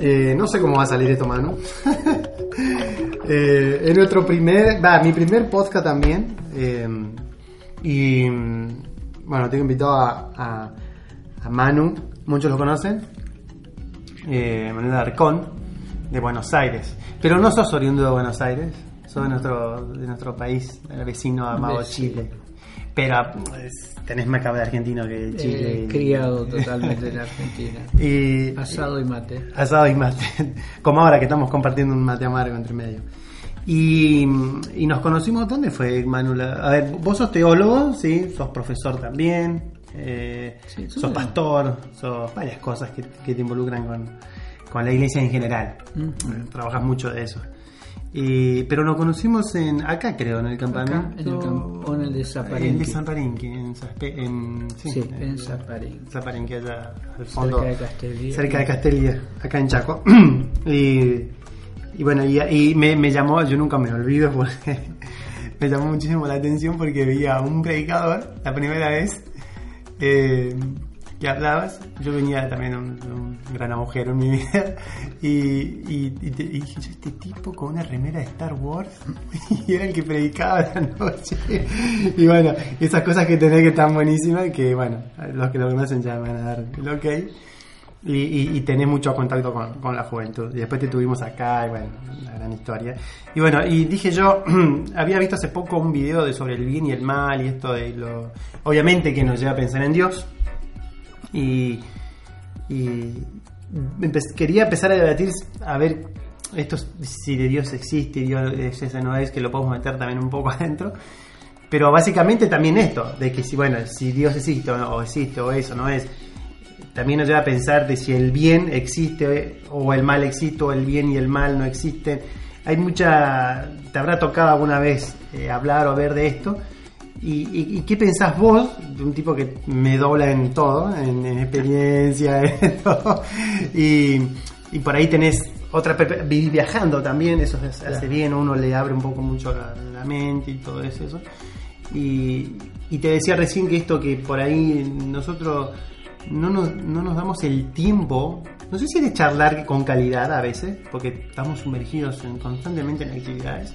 Eh, no sé cómo va a salir esto, Manu. eh, es nuestro primer, va, mi primer podcast también. eh, y bueno, tengo invitado a, a, a Manu, muchos lo conocen. Eh, Manuel Arcón, de Buenos Aires. Pero no sos oriundo de Buenos Aires, sos de nuestro, de nuestro país, el vecino amado. Chile. Pero pues, tenés más cabeza de argentino que Chile. Eh, criado totalmente en Argentina. Y, Asado y mate. Asado y mate. Como ahora que estamos compartiendo un mate amargo entre medio. Y, y nos conocimos, ¿dónde fue, Manuela? A ver, vos sos teólogo, ¿sí? Sos profesor también. eh, Sí, sos pastor, sos varias cosas que, que te involucran con, con la iglesia en general. Ujú. Eh, Trabajas mucho de eso. Pero nos conocimos en acá, creo, en el campamento. Acá, en el camp- o en el de Zaparinqui. En el de Zaparinqui, en, Zaspe- en, sí, Sí, en- en allá al fondo. Cerca de Castelli. Cerca de Castellia, acá en Chaco. y, y bueno, y, y me, me llamó, yo nunca me olvido porque me llamó muchísimo la atención porque veía a un predicador la primera vez eh, que hablabas. Yo venía también de un, un gran agujero en mi vida y, y, y y dije, yo este tipo con una remera de Star Wars y era el que predicaba la noche. Y bueno, esas cosas que tenés que están buenísimas que bueno, los que lo conocen ya van a dar el ok. Y, tenés mucho contacto con, con la juventud. Y después te tuvimos acá, y bueno, una gran historia. Y bueno, y dije yo, había visto hace poco un video de sobre el bien y el mal y esto de lo... Obviamente que nos lleva a pensar en Dios. Y, quería empezar a debatir, a ver esto si de Dios existe, Dios es ese no es, que lo podemos meter también un poco adentro. Pero básicamente también esto, de que si, bueno, si Dios existe o existe o eso no es, también nos lleva a pensar de si el bien existe o el mal existe o el bien y el mal no existen. Hay mucha, te habrá tocado alguna vez eh, hablar o ver de esto. ¿Y, y, y qué pensás vos, de un tipo que me dobla en todo, en, en experiencia, en todo? Y, y por ahí tenés otra, vivís viajando también, eso es- hace bien, uno le abre un poco mucho la, la mente y todo eso. eso. Y, y te decía recién que esto que por ahí nosotros no nos, no nos damos el tiempo, no sé si de charlar con calidad a veces, porque estamos sumergidos en- constantemente en actividades,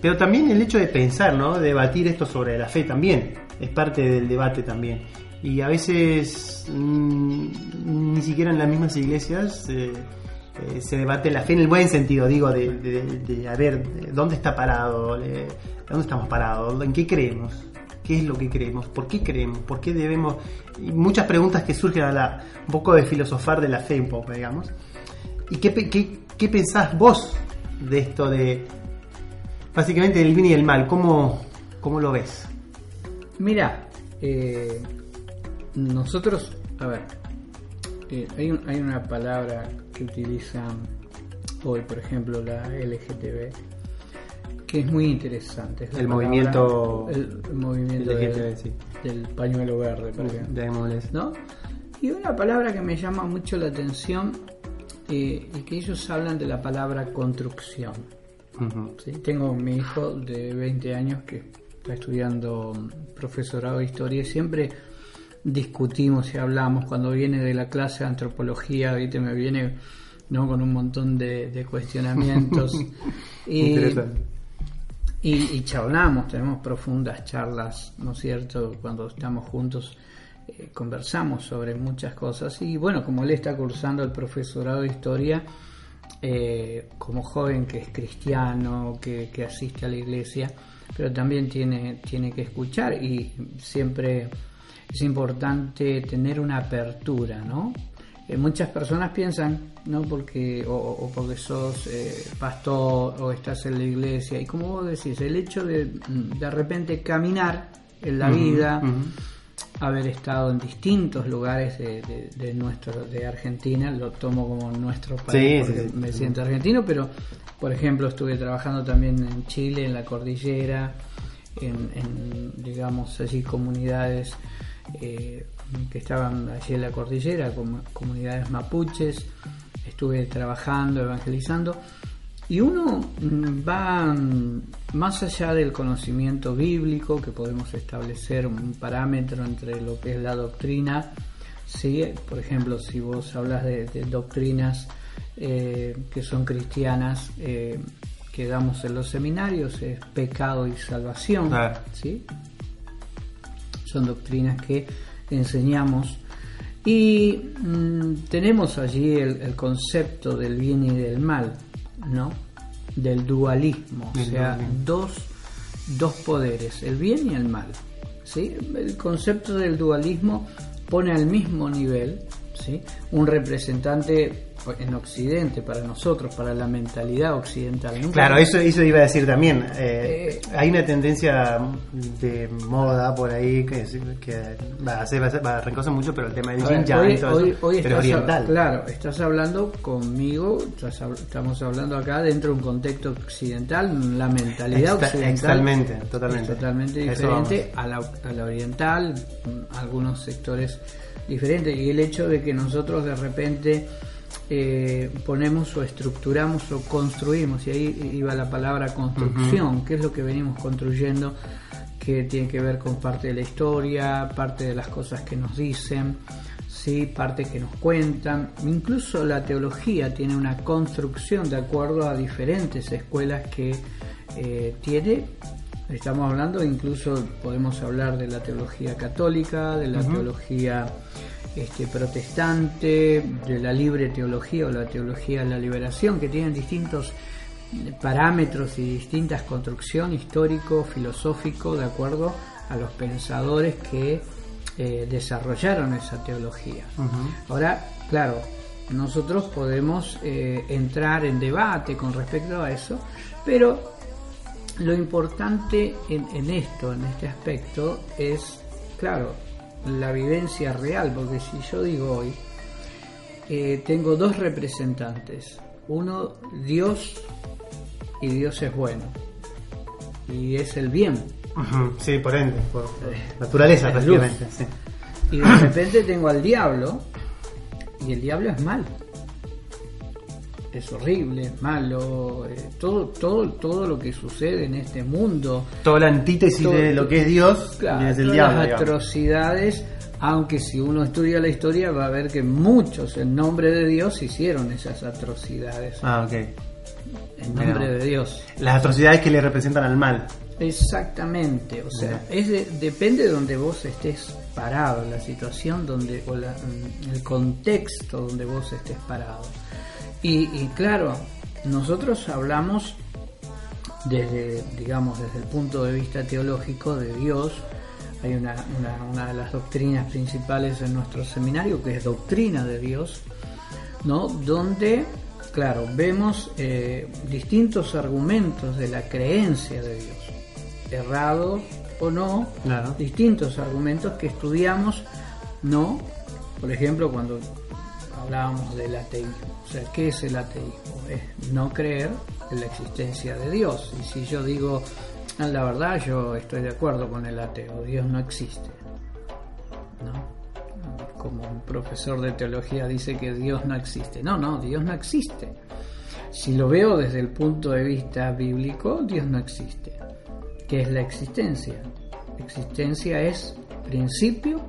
pero también el hecho de pensar, ¿no? Debatir esto sobre la fe también, es parte del debate también. Y a veces mm, ni siquiera en las mismas iglesias eh, eh, se debate la fe en el buen sentido, digo, de, de- de, a ver, de ¿dónde está parado? Eh, ¿Dónde estamos parados? ¿En qué creemos? ¿Qué es lo que creemos? ¿Por qué creemos? ¿Por qué debemos? Muchas preguntas que surgen a la, un poco de filosofar de la fe, un poco, digamos. ¿Y qué, qué, qué pensás vos de esto de, básicamente, del bien y el mal? ¿Cómo, cómo lo ves? Mira, eh, nosotros, a ver, eh, hay, un- hay una palabra que utilizan hoy, por ejemplo, la LGTB, que es muy interesante. es El palabra- movimiento el, el movimiento LGTB, del, sí. del pañuelo verde, por ejemplo. ¿no? Y una palabra que me llama mucho la atención eh, y que ellos hablan de la palabra construcción. Tengo mi hijo de 20 años que está estudiando profesorado de historia y siempre discutimos y hablamos cuando viene de la clase de antropología, ¿viste? me viene ¿no? con un montón de, de cuestionamientos y, y, y charlamos, tenemos profundas charlas, ¿no es cierto? Cuando estamos juntos eh, conversamos sobre muchas cosas y bueno, como él está cursando el profesorado de historia, eh, como joven que es cristiano, que, que asiste a la iglesia, pero también tiene, tiene que escuchar y siempre es importante tener una apertura, ¿no? Eh, muchas personas piensan, ¿no? Porque, o, o porque sos eh, pastor o estás en la iglesia, y como vos decís, el hecho de mm, de repente caminar en la vida. Haber estado en distintos lugares de, de- de nuestro de Argentina, lo tomo como nuestro país Sí, porque sí. me siento argentino, pero por ejemplo estuve trabajando también en Chile, en la cordillera, en, en, digamos allí comunidades eh, que estaban allí en la cordillera, como comunidades mapuches, estuve trabajando, evangelizando. Y uno mm, va mm, más allá del conocimiento bíblico, que podemos establecer un parámetro entre lo que es la doctrina. ¿sí? Por ejemplo, si vos hablas de, de doctrinas eh, que son cristianas eh, que damos en los seminarios es pecado y salvación. ¿sí? Son doctrinas que enseñamos y mm, tenemos allí el, el concepto del bien y del mal, ¿no? Del dualismo, o sea, dualismo. dos, dos poderes, el bien y el mal. ¿sí? El concepto del dualismo pone al mismo nivel ¿sí? un representante en Occidente, para nosotros, para la mentalidad occidental. Nunca- Claro, eso, eso iba a decir también. Eh, Eh, hay una tendencia de moda por ahí que, va a ser, va a ser- va a arrancarse mucho, pero el tema del yin yang hoy, hoy- eso, hoy pero estás, oriental. claro, estás hablando conmigo, estás estamos hablando acá dentro de un contexto occidental, la mentalidad Exta- occidental extalmente, totalmente. es totalmente diferente a la, a la oriental, algunos sectores diferentes, y el hecho de que nosotros de repente eh, ponemos o estructuramos o construimos, y ahí iba la palabra construcción, que es lo que venimos construyendo, que tiene que ver con parte de la historia, parte de las cosas que nos dicen, sí, parte que nos cuentan, incluso la teología tiene una construcción de acuerdo a diferentes escuelas que eh, tiene. Estamos hablando, incluso podemos hablar de la teología católica, de la teología este, protestante, de la libre teología o la teología de la liberación, que tienen distintos parámetros y distintas construcción histórico, filosófico, de acuerdo a los pensadores que eh, desarrollaron esa teología. Ahora, claro, nosotros podemos eh, entrar en debate con respecto a eso, pero lo importante en, en esto, en este aspecto, es, claro, la vivencia real, porque si yo digo hoy, eh, tengo dos representantes, uno Dios y Dios es bueno, y es el bien, Sí, por ende, por por naturaleza prácticamente. sí. y de repente tengo al diablo, y el diablo es mal. Es horrible, es malo, eh, todo, todo, todo lo que sucede en este mundo, Toda la antítesis Todo- de lo que es Dios Claro, es el todas diablo. las digamos. atrocidades, aunque si uno estudia la historia va a ver que muchos en nombre de Dios hicieron esas atrocidades. Ah, ok. en nombre de Dios. Las atrocidades que le representan al mal. Exactamente, o sea, es de- depende de donde vos estés parado, la situación donde, o la- mm, el contexto donde vos estés parado. Y, y claro, nosotros hablamos desde, digamos, desde el punto de vista teológico de Dios. Hay una, una, una de las doctrinas principales en nuestro seminario que es doctrina de Dios, ¿no? Donde, claro, vemos eh, distintos argumentos de la creencia de Dios, errados o no, Claro. distintos argumentos que estudiamos, ¿no? Por ejemplo, cuando hablábamos del ateísmo, o sea, ¿qué es el ateísmo? Es no creer en la existencia de Dios. Y si yo digo, "Ah, la verdad, yo estoy de acuerdo con el ateo, Dios no existe, ¿no? Como un profesor de teología dice que Dios no existe. No, no, Dios no existe. Si lo veo desde el punto de vista bíblico, Dios no existe. ¿Qué es la existencia? Existencia es principio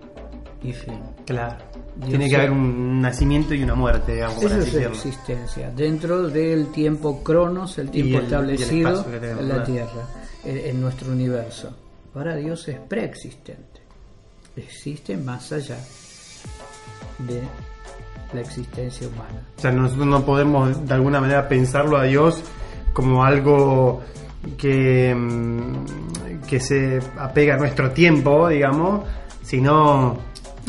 y fin. Claro. Tiene que sea- haber un nacimiento y una muerte, digamos, Eso es existencia, dentro del tiempo cronos, el tiempo el- el establecido tenemos, en la. Tierra, en, en nuestro universo. Ahora Dios es preexistente, existe más allá de la existencia humana. O sea, nosotros no podemos de alguna manera pensarlo a Dios como algo que, mm, que se apega a nuestro tiempo, digamos, sino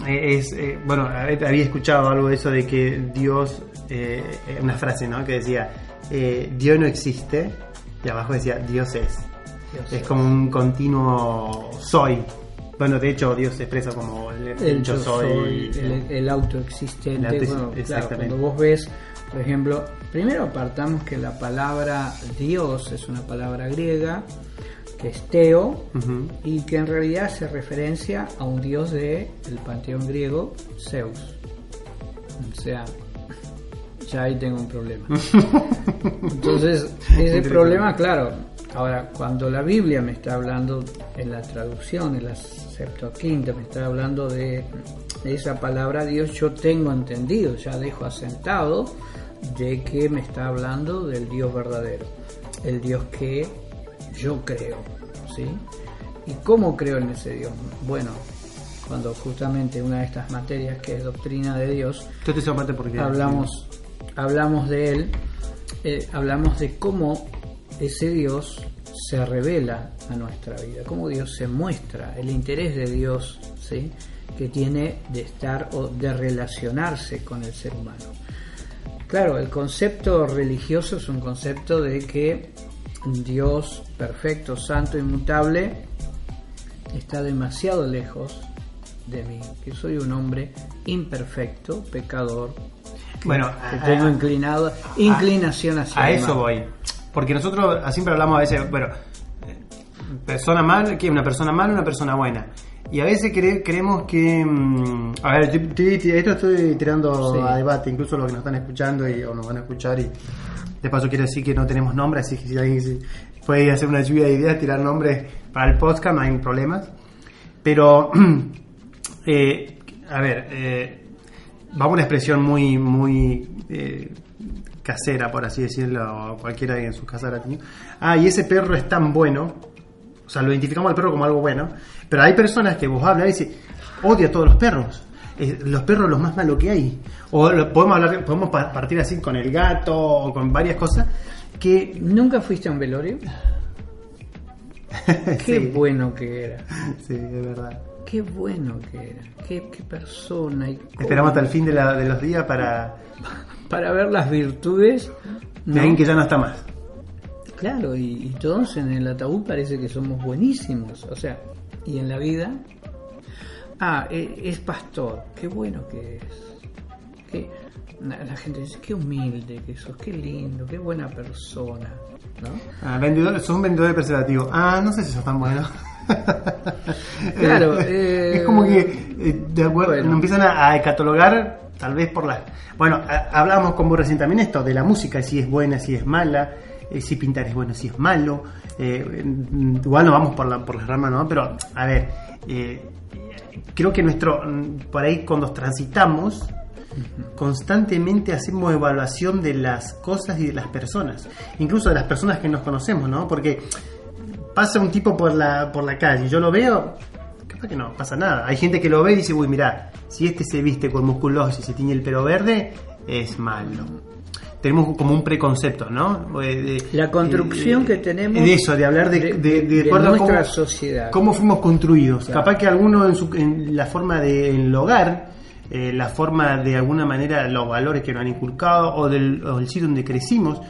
es, eh, bueno, había había escuchado algo de eso de que Dios, eh, eh, una frase, ¿no? Que decía, eh, Dios no existe, y abajo decía, Dios es. Dios Es como un continuo soy. Bueno, de hecho, Dios se expresa como el, el yo yo soy. soy, el, el autoexistente. El auto- bueno, claro, exactamente. cuando vos ves, por ejemplo, primero apartamos que la palabra Dios es una palabra griega, que es teo, y que en realidad hace referencia a un dios del el panteón griego, Zeus. O sea, ya ahí tengo un problema. Entonces, ese problema, claro, ahora cuando la Biblia me está hablando en la traducción, en la Septuaginta, me está hablando de, de esa palabra Dios, yo tengo entendido, ya dejo asentado de que me está hablando del Dios verdadero, el Dios que yo creo, ¿sí? ¿Y cómo creo en ese Dios? Bueno, cuando justamente una de estas materias que es doctrina de Dios, hablamos, hablamos de él, eh, hablamos de cómo ese Dios se revela a nuestra vida, cómo Dios se muestra, el interés de Dios ¿sí? que tiene de estar o de relacionarse con el ser humano. Claro, el concepto religioso es un concepto de que Dios perfecto, santo, inmutable, está demasiado lejos de mí, que soy un hombre imperfecto, pecador, bueno, que tengo inclinado, inclinación hacia A eso voy. Porque nosotros siempre hablamos a veces, bueno, persona mal, que una persona mala, una persona buena. Y a veces creemos que. Mm, a ver, esto estoy tirando a debate, incluso los que nos están escuchando y, o nos van a escuchar. Y de paso, quiero decir que no tenemos nombre, así que si alguien puede hacer una lluvia de ideas, tirar nombres para el podcast, no hay problemas. Pero, eh, a ver, eh, vamos a una expresión muy, muy eh, casera, por así decirlo, cualquiera en su casa la tenido. Ah, y ese perro es tan bueno, o sea, lo identificamos al perro como algo bueno, pero hay personas que vos hablas y dicen, odia a todos los perros. Los perros los más malos que hay. O podemos hablar, podemos partir así con el gato o con varias cosas que... ¿Nunca fuiste a un velorio? Qué bueno que era. Sí, de verdad. Qué bueno que era. Qué, persona. Y Esperamos hasta el fin de, la, de los días para... para ver las virtudes. De alguien que ya no está más. Claro, y, todos en el ataúd parece que somos buenísimos. O sea, y en la vida, ah, e, es, pastor, qué bueno que es. la gente dice, qué humilde que sos, qué lindo, qué buena persona. ¿no? Ah, vendedor, sos un vendedor de preservativo. Ah, no sé si sos tan bueno. claro, es como que eh, de acuerdo, empiezan a, catalogar, tal vez por la. Bueno, hablamos con vos recién también esto de la música, si es buena, si es mala, eh, si pintar es bueno, si es malo. Eh, igual no vamos por la, por la rama, ¿no? Pero, a ver, eh, creo que nuestro, por ahí cuando transitamos, constantemente hacemos evaluación de las cosas y de las personas, incluso de las personas que nos conocemos, ¿no? Porque pasa un tipo por la, por la calle, yo lo veo, capaz que no pasa nada. Hay gente que lo ve y dice, uy, mira, si este se viste con musculosis y se tiene el pelo verde, es malo tenemos como un preconcepto, ¿no? Eh, la construcción que tenemos de eso, de hablar de, de, nuestra sociedad. Cómo fuimos construidos. Capaz que alguno en, su, en la forma del hogar, eh, la forma de alguna manera, los valores que nos han inculcado o del, o del sitio donde crecimos,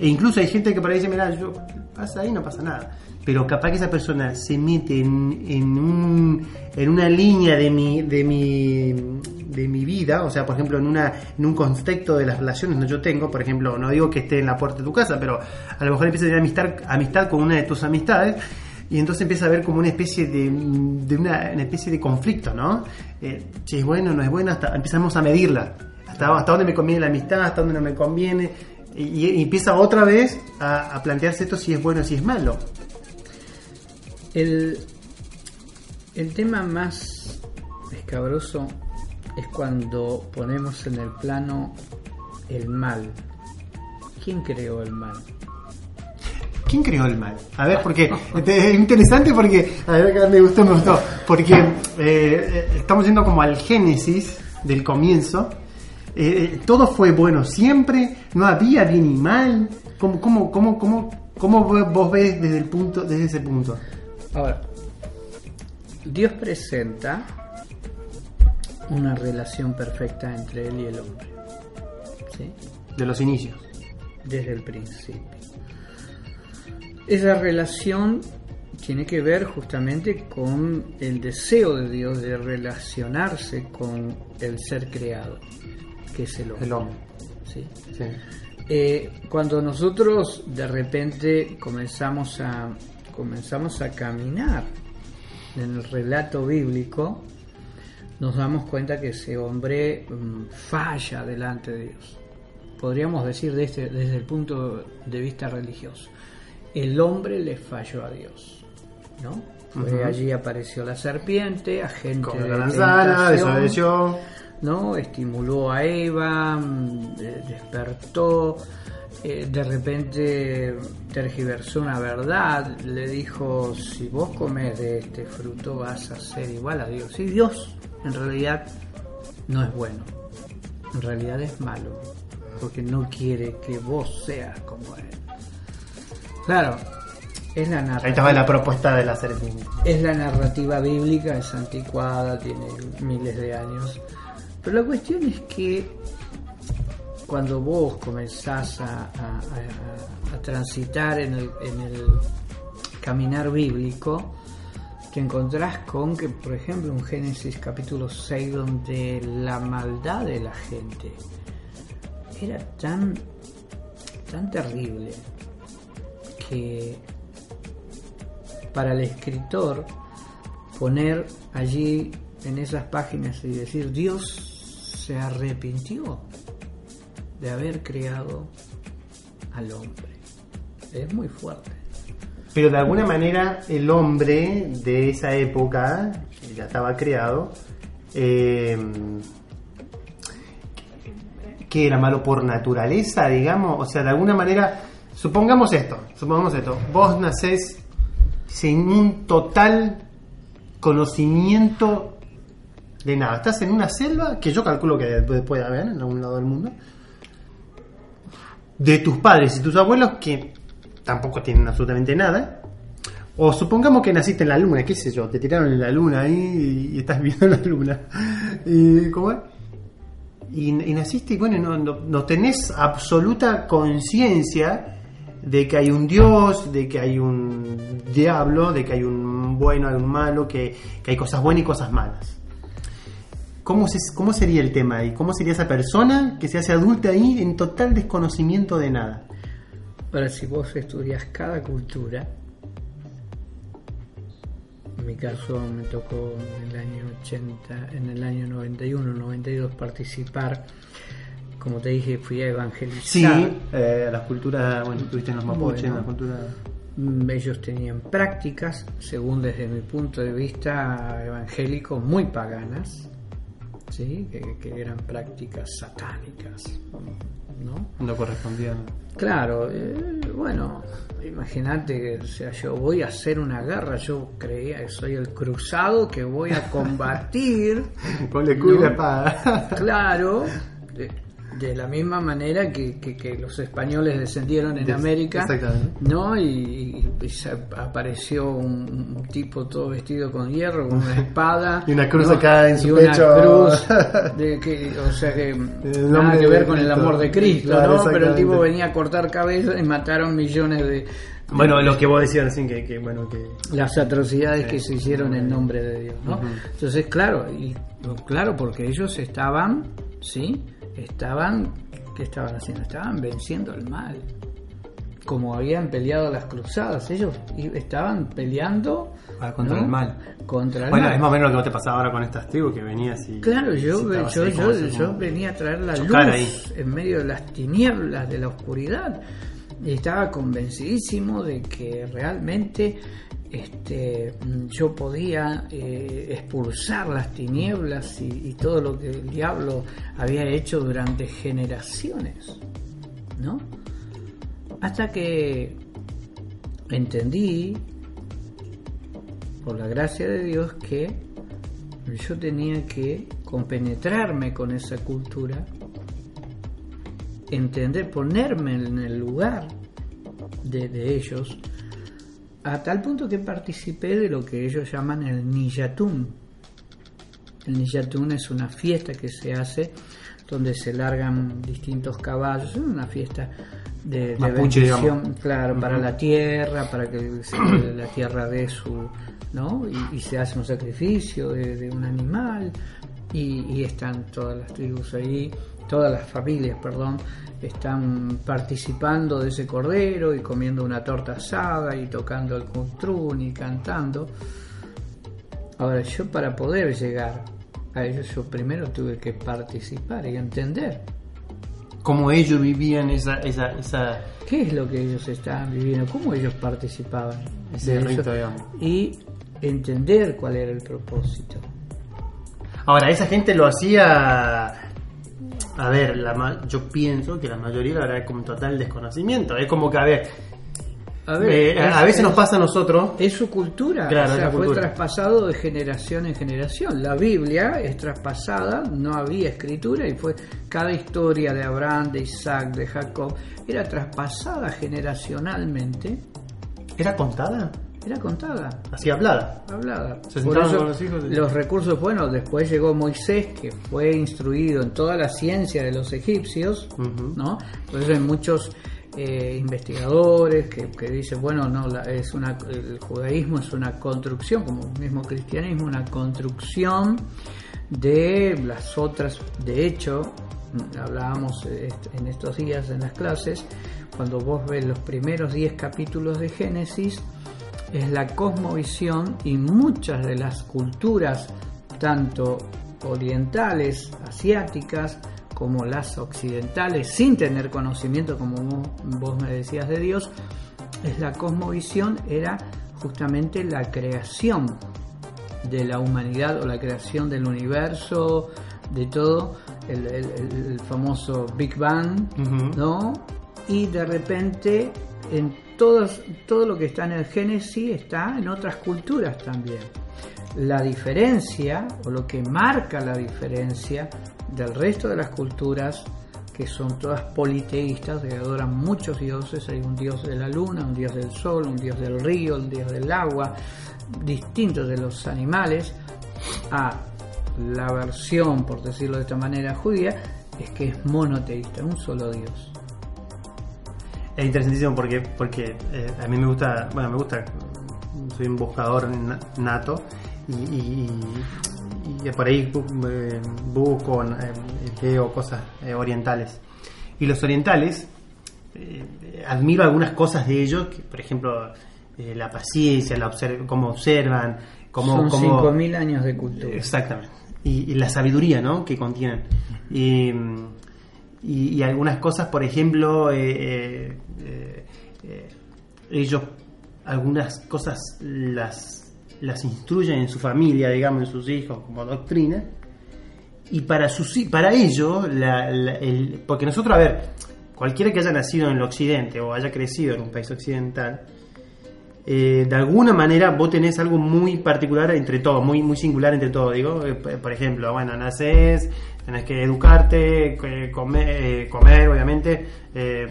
e incluso hay gente que por ahí dice, mira, yo pasa ahí, no pasa nada pero capaz que esa persona se mete en, en, un, en una línea de mi, de, mi, de mi vida, o sea, por ejemplo, en, una, en un contexto de las relaciones que yo tengo, por ejemplo, no digo que esté en la puerta de tu casa, pero a lo mejor empieza a tener amistad, amistad con una de tus amistades, y entonces empieza a haber como una especie de, de una, especie de conflicto, ¿no? Eh, si es bueno, no es bueno, hasta empezamos a medirla, hasta, hasta dónde me conviene la amistad, hasta dónde no me conviene, y, empieza otra vez a, a plantearse esto si es bueno o si es malo. El, el tema más escabroso es cuando ponemos en el plano el mal. ¿Quién creó el mal? ¿Quién creó el mal? A ver, porque es interesante porque, a ver, me gustó, me gustó, porque eh, estamos yendo como al génesis del comienzo. Eh, todo fue bueno siempre, no había bien y mal. ¿Cómo, cómo, cómo, cómo, cómo vos ves desde, el punto, desde ese punto? Ahora, Dios presenta una relación perfecta entre Él y el hombre. ¿sí? De los inicios. Desde el principio. Esa relación tiene que ver justamente con el deseo de Dios de relacionarse con el ser creado, que es el hombre. El hombre. ¿sí? Eh, cuando nosotros de repente comenzamos a comenzamos a caminar en el relato bíblico, nos damos cuenta que ese hombre mm, falla delante de Dios. Podríamos decir desde, desde el punto de vista religioso. El hombre le falló a Dios. ¿no? allí apareció la serpiente, agente de la desobedeció. ¿no? Estimuló a Eva, mm, despertó, eh, de repente tergiversó una verdad, le dijo, si vos comes de este fruto vas a ser igual a Dios. Y Dios en realidad no es bueno, en realidad es malo, porque no quiere que vos seas como Él. Claro, es la narrativa. Ahí estaba la propuesta de la serpiente. Es la narrativa bíblica, es anticuada, tiene miles de años. Pero la cuestión es que cuando vos comenzás a, a- a- a transitar en el, en el caminar bíblico, te encontrás con que, por ejemplo, en Génesis capítulo 6, donde la maldad de la gente era tan, tan terrible que para el escritor poner allí en esas páginas y decir Dios se arrepintió de haber creado al hombre. Es muy fuerte. Pero de alguna manera el hombre de esa época, ya estaba creado, eh, que era malo por naturaleza, digamos, o sea, de alguna manera, supongamos esto, supongamos esto, vos nacés sin un total conocimiento de nada, estás en una selva, que yo calculo que puede haber en algún lado del mundo, de tus padres y tus abuelos que tampoco tienen absolutamente nada. O supongamos que naciste en la luna, qué sé yo, te tiraron en la luna ahí y, estás viendo la luna. Y, ¿cómo es? Y, naciste y bueno, no, no- tenés absoluta conciencia de que hay un Dios, de que hay un diablo, de que hay un bueno, hay un malo, que, que hay cosas buenas y cosas malas. ¿Cómo, se- ¿Cómo sería el tema ahí? ¿Cómo sería esa persona que se hace adulta ahí en total desconocimiento de nada? Ahora, si vos estudias cada cultura, en mi caso me tocó en el año 80, en el año 91, 92 participar, como te dije, fui a evangelizar. Sí, eh, las culturas, bueno, estuviste en los mapuches, Bueno. en la cultura... Mm, Ellos tenían prácticas, según desde mi punto de vista evangélico, muy paganas, ¿sí? que, que eran prácticas satánicas, ¿no? No correspondía. Claro, eh, bueno, imagínate que o sea, yo voy a hacer una guerra, yo creía que soy el cruzado que voy a combatir, Con la espada. claro, de, la misma manera que, que- que los españoles descendieron en Des- América. ¿no? Y, apareció un, un tipo todo vestido con hierro, con una espada. Y una cruz ¿no? acá en su y una pecho. cruz, de que, o sea que nada que ver con el amor de Cristo, Claro, ¿no? Pero el tipo venía a cortar cabezas y mataron millones de Bueno, lo que vos decías recién, que, que, bueno, que... las atrocidades que se hicieron en nombre de Dios, ¿no? Entonces, claro, y claro, porque ellos estaban, ¿sí? Estaban, ¿qué estaban haciendo? Estaban venciendo el mal. Como habían peleado las cruzadas, ellos estaban peleando Ah, contra ¿no? el mal. Contra el Bueno, mal. es más o menos lo que te pasaba ahora con estas tribus que venías y... Claro, yo, yo, yo, yo venía a traer la luz ahí. en medio de las tinieblas, de la oscuridad. Y estaba convencidísimo de que realmente este, yo podía eh, expulsar las tinieblas y, y todo lo que el diablo había hecho durante generaciones. ¿No? Hasta que entendí, por la gracia de Dios, que yo tenía que compenetrarme con esa cultura, entender, ponerme en el lugar de, de ellos, a tal punto que participé de lo que ellos llaman el Niyatun. El Niyatun es una fiesta que se hace donde se largan distintos caballos, es una fiesta de, de bendición, claro, para la tierra, para que se- la tierra dé su, ¿no? Y, y se hace un sacrificio de, de un animal y, y están todas las tribus ahí, todas las familias, perdón, están participando de ese cordero y comiendo una torta asada y tocando el kuntrun y cantando. Ahora, yo para poder llegar a ellos, yo primero tuve que participar y entender Cómo ellos vivían esa... esa, esa qué es lo que ellos estaban viviendo, cómo ellos participaban Ese de rito, digamos. y entender cuál era el propósito. Ahora, esa gente lo hacía. A ver, la yo pienso que la mayoría la verdad es como total desconocimiento. Es como que, a ver, A eh, es- a veces es- nos pasa a nosotros. Es su cultura, Claro, o sea, fue cultura. traspasado de generación en generación. La Biblia es traspasada, no había escritura y fue cada historia de Abraham, de Isaac, de Jacob, era traspasada generacionalmente, ¿Era contada? Era contada. Así hablada. hablada. Se Por sentaban eso, con los hijos y- los recursos, bueno, después llegó Moisés, que fue instruido en toda la ciencia de los egipcios, Ujú. ¿no? Por eso hay muchos eh, investigadores que, que dicen, bueno, no, la- es una, el judaísmo es una construcción, como el mismo cristianismo, una construcción de las otras, de hecho, hablábamos eh, est- en estos días en las clases, cuando vos ves los primeros 10 capítulos de Génesis, es la cosmovisión y muchas de las culturas, tanto orientales, asiáticas, como las occidentales, sin tener conocimiento, como vos, vos me decías de Dios, es la cosmovisión, era justamente la creación de la humanidad o la creación del universo, de todo, el, el- el- el famoso Big Bang. ¿no? Y de repente en todo lo que está en el Génesis está en otras culturas también. La diferencia, o lo que marca la diferencia del resto de las culturas, que son todas politeístas, que adoran muchos dioses, hay un dios de la luna, un dios del sol, un dios del río, un dios del agua, distintos de los animales, a la versión, por decirlo de esta manera, judía, es que es monoteísta, un solo dios. Es interesantísimo porque, porque eh, a mí me gusta, bueno, me gusta, soy un buscador na- nato y, y- y por ahí eh, busco, eh, leo cosas eh, orientales. Y los orientales, admiro algunas cosas de ellos, que, por ejemplo, la paciencia, la observ- cómo observan, cómo... Son cómo- 5.000 años de cultura. Exactamente. Y, y la sabiduría, ¿no? Que contienen. Y, y- y algunas cosas, por ejemplo, eh, eh, eh, ellos algunas cosas las, las instruyen en su familia, digamos, en sus hijos, como doctrina. Y para, sus, para ello, la- la- el- porque nosotros, a ver, cualquiera que haya nacido en el occidente o haya crecido en un país occidental, de alguna manera vos tenés algo muy particular entre todos, muy, muy singular entre todos. Digo, por ejemplo, bueno, naces, tenés que educarte, comer, eh, comer obviamente, eh,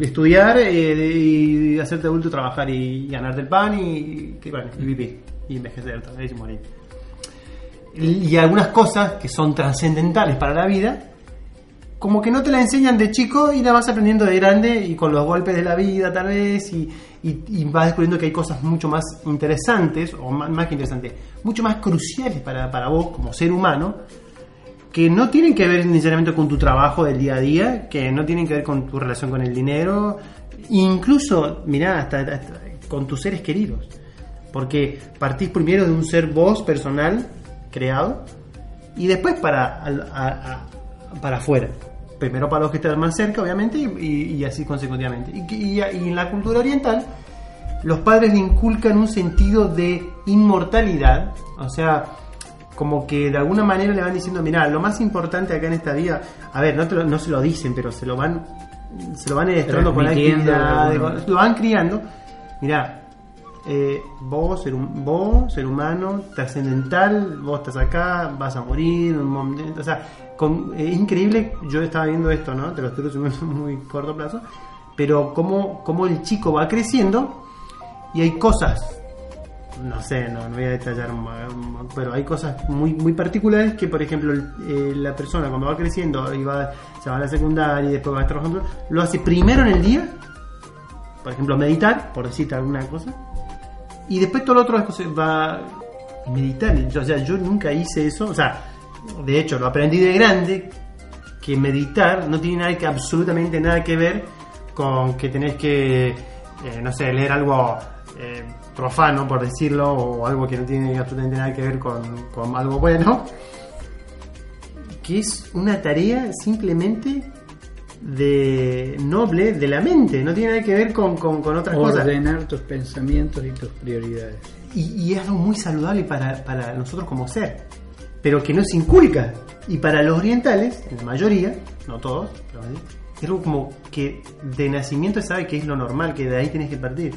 estudiar eh, y hacerte adulto, trabajar y, y ganarte el pan y, que, bueno, y vivir y envejecer y morir. Y, y algunas cosas que son trascendentales para la vida, como que no te la enseñan de chico y la vas aprendiendo de grande y con los golpes de la vida tal vez y, y- y vas descubriendo que hay cosas mucho más interesantes o más, más que interesantes, mucho más cruciales para, para vos como ser humano que no tienen que ver necesariamente con tu trabajo del día a día, que no tienen que ver con tu relación con el dinero, incluso, mirá, hasta, con tus seres queridos. Porque partís primero de un ser vos personal, creado, y después para, para afuera. Primero para los que están más cerca, obviamente, y, así consecutivamente. Y, y- en la cultura oriental, los padres inculcan un sentido de inmortalidad, o sea, como que de alguna manera le van diciendo, mira, lo más importante acá en esta vida, a ver, no, te lo- no se lo dicen, pero se lo van se lo van edestrando con la actividad, lo van criando. Mira, eh, vos, ser, vos, ser humano, trascendental, vos estás acá, vas a morir, un momento, o sea, con- es increíble, yo estaba viendo esto, ¿no? Te lo estoy resumiendo en muy corto plazo, pero cómo, cómo el chico va creciendo y hay cosas, no sé, no, no voy a detallar, pero hay cosas muy, muy particulares que, por ejemplo, eh, la persona cuando va creciendo y va, se va a la secundaria y después va trabajando, lo hace primero en el día, por ejemplo, meditar, por decirte alguna cosa, y después todo lo otro va a meditar. O sea, yo nunca hice eso, o sea, de hecho, lo aprendí de grande, que meditar no tiene nada que, absolutamente nada que ver con que tenés que, eh, no sé, leer algo eh, profano, por decirlo, o algo que no tiene absolutamente nada que ver con, con algo bueno, que es una tarea simplemente de noble de la mente, no tiene nada que ver con, con, con otras cosas. Ordenar tus pensamientos y tus prioridades. Y, y es algo muy saludable para, para nosotros como ser. pero que no se inculca. Y para los orientales, la mayoría, no todos, pero es algo como que de nacimiento sabe que es lo normal, que de ahí tienes que partir.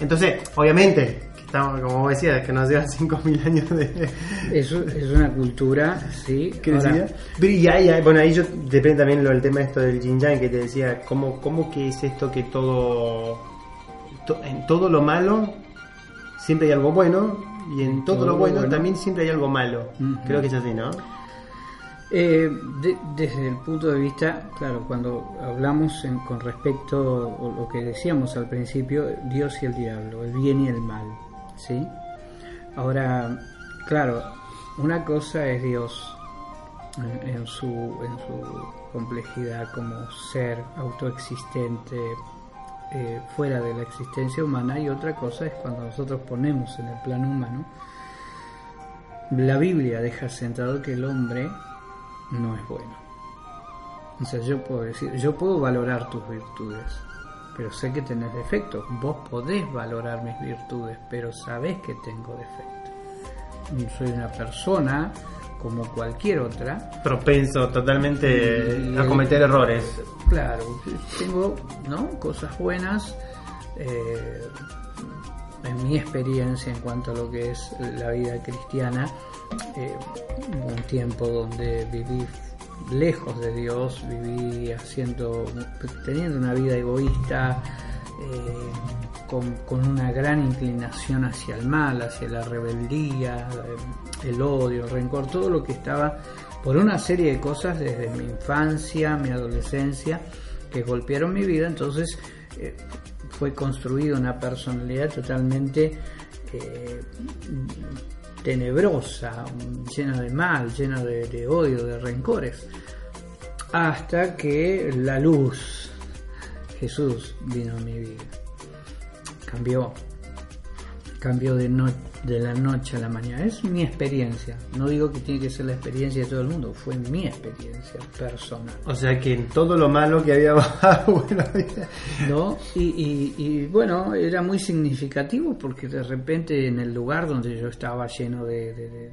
Entonces, obviamente, estamos, como vos decías, que nos llevan 5.000 años de... Eso es una cultura, sí. Ahora, y ahí, bueno, ahí yo depende también lo del tema esto del yin yang que te decía, ¿cómo, cómo que es esto que todo, en todo lo malo siempre hay algo bueno y en todo, lo bueno, también siempre hay algo malo. Creo que es así, ¿no? Eh, desde el punto de vista, claro, cuando hablamos con respecto a lo que decíamos al principio, Dios y el diablo, el bien y el mal, ¿sí? Ahora, claro, una cosa es Dios en, su, en su complejidad como ser autoexistente, eh, fuera de la existencia humana, y otra cosa es cuando nosotros ponemos en el plano humano, la Biblia deja sentado que el hombre no es bueno. O sea, yo puedo decir, yo puedo valorar tus virtudes, pero sé que tenés defectos. Vos podés valorar mis virtudes, pero sabés que tengo defectos. Soy una persona como cualquier otra. Propenso totalmente a cometer errores. Claro, tengo ¿no? cosas buenas. Eh, en mi experiencia en cuanto a lo que es la vida cristiana, eh, un tiempo donde viví lejos de Dios, viví haciendo, teniendo una vida egoísta, eh, con, una gran inclinación hacia el mal, hacia la rebeldía, eh, el odio, el rencor, todo lo que estaba por una serie de cosas desde mi infancia, mi adolescencia, que golpearon mi vida, entonces fue construida una personalidad totalmente tenebrosa, llena de mal, llena de, odio, de rencores. Hasta que la luz, Jesús, vino a mi vida. Cambió, cambió de, noche de la noche a la mañana. Es mi experiencia. No digo que tiene que ser la experiencia de todo el mundo, fue mi experiencia personal. O sea que en todo lo malo que había bajado, bueno, ¿No? Y, bueno, era muy significativo porque de repente en el lugar donde yo estaba lleno de,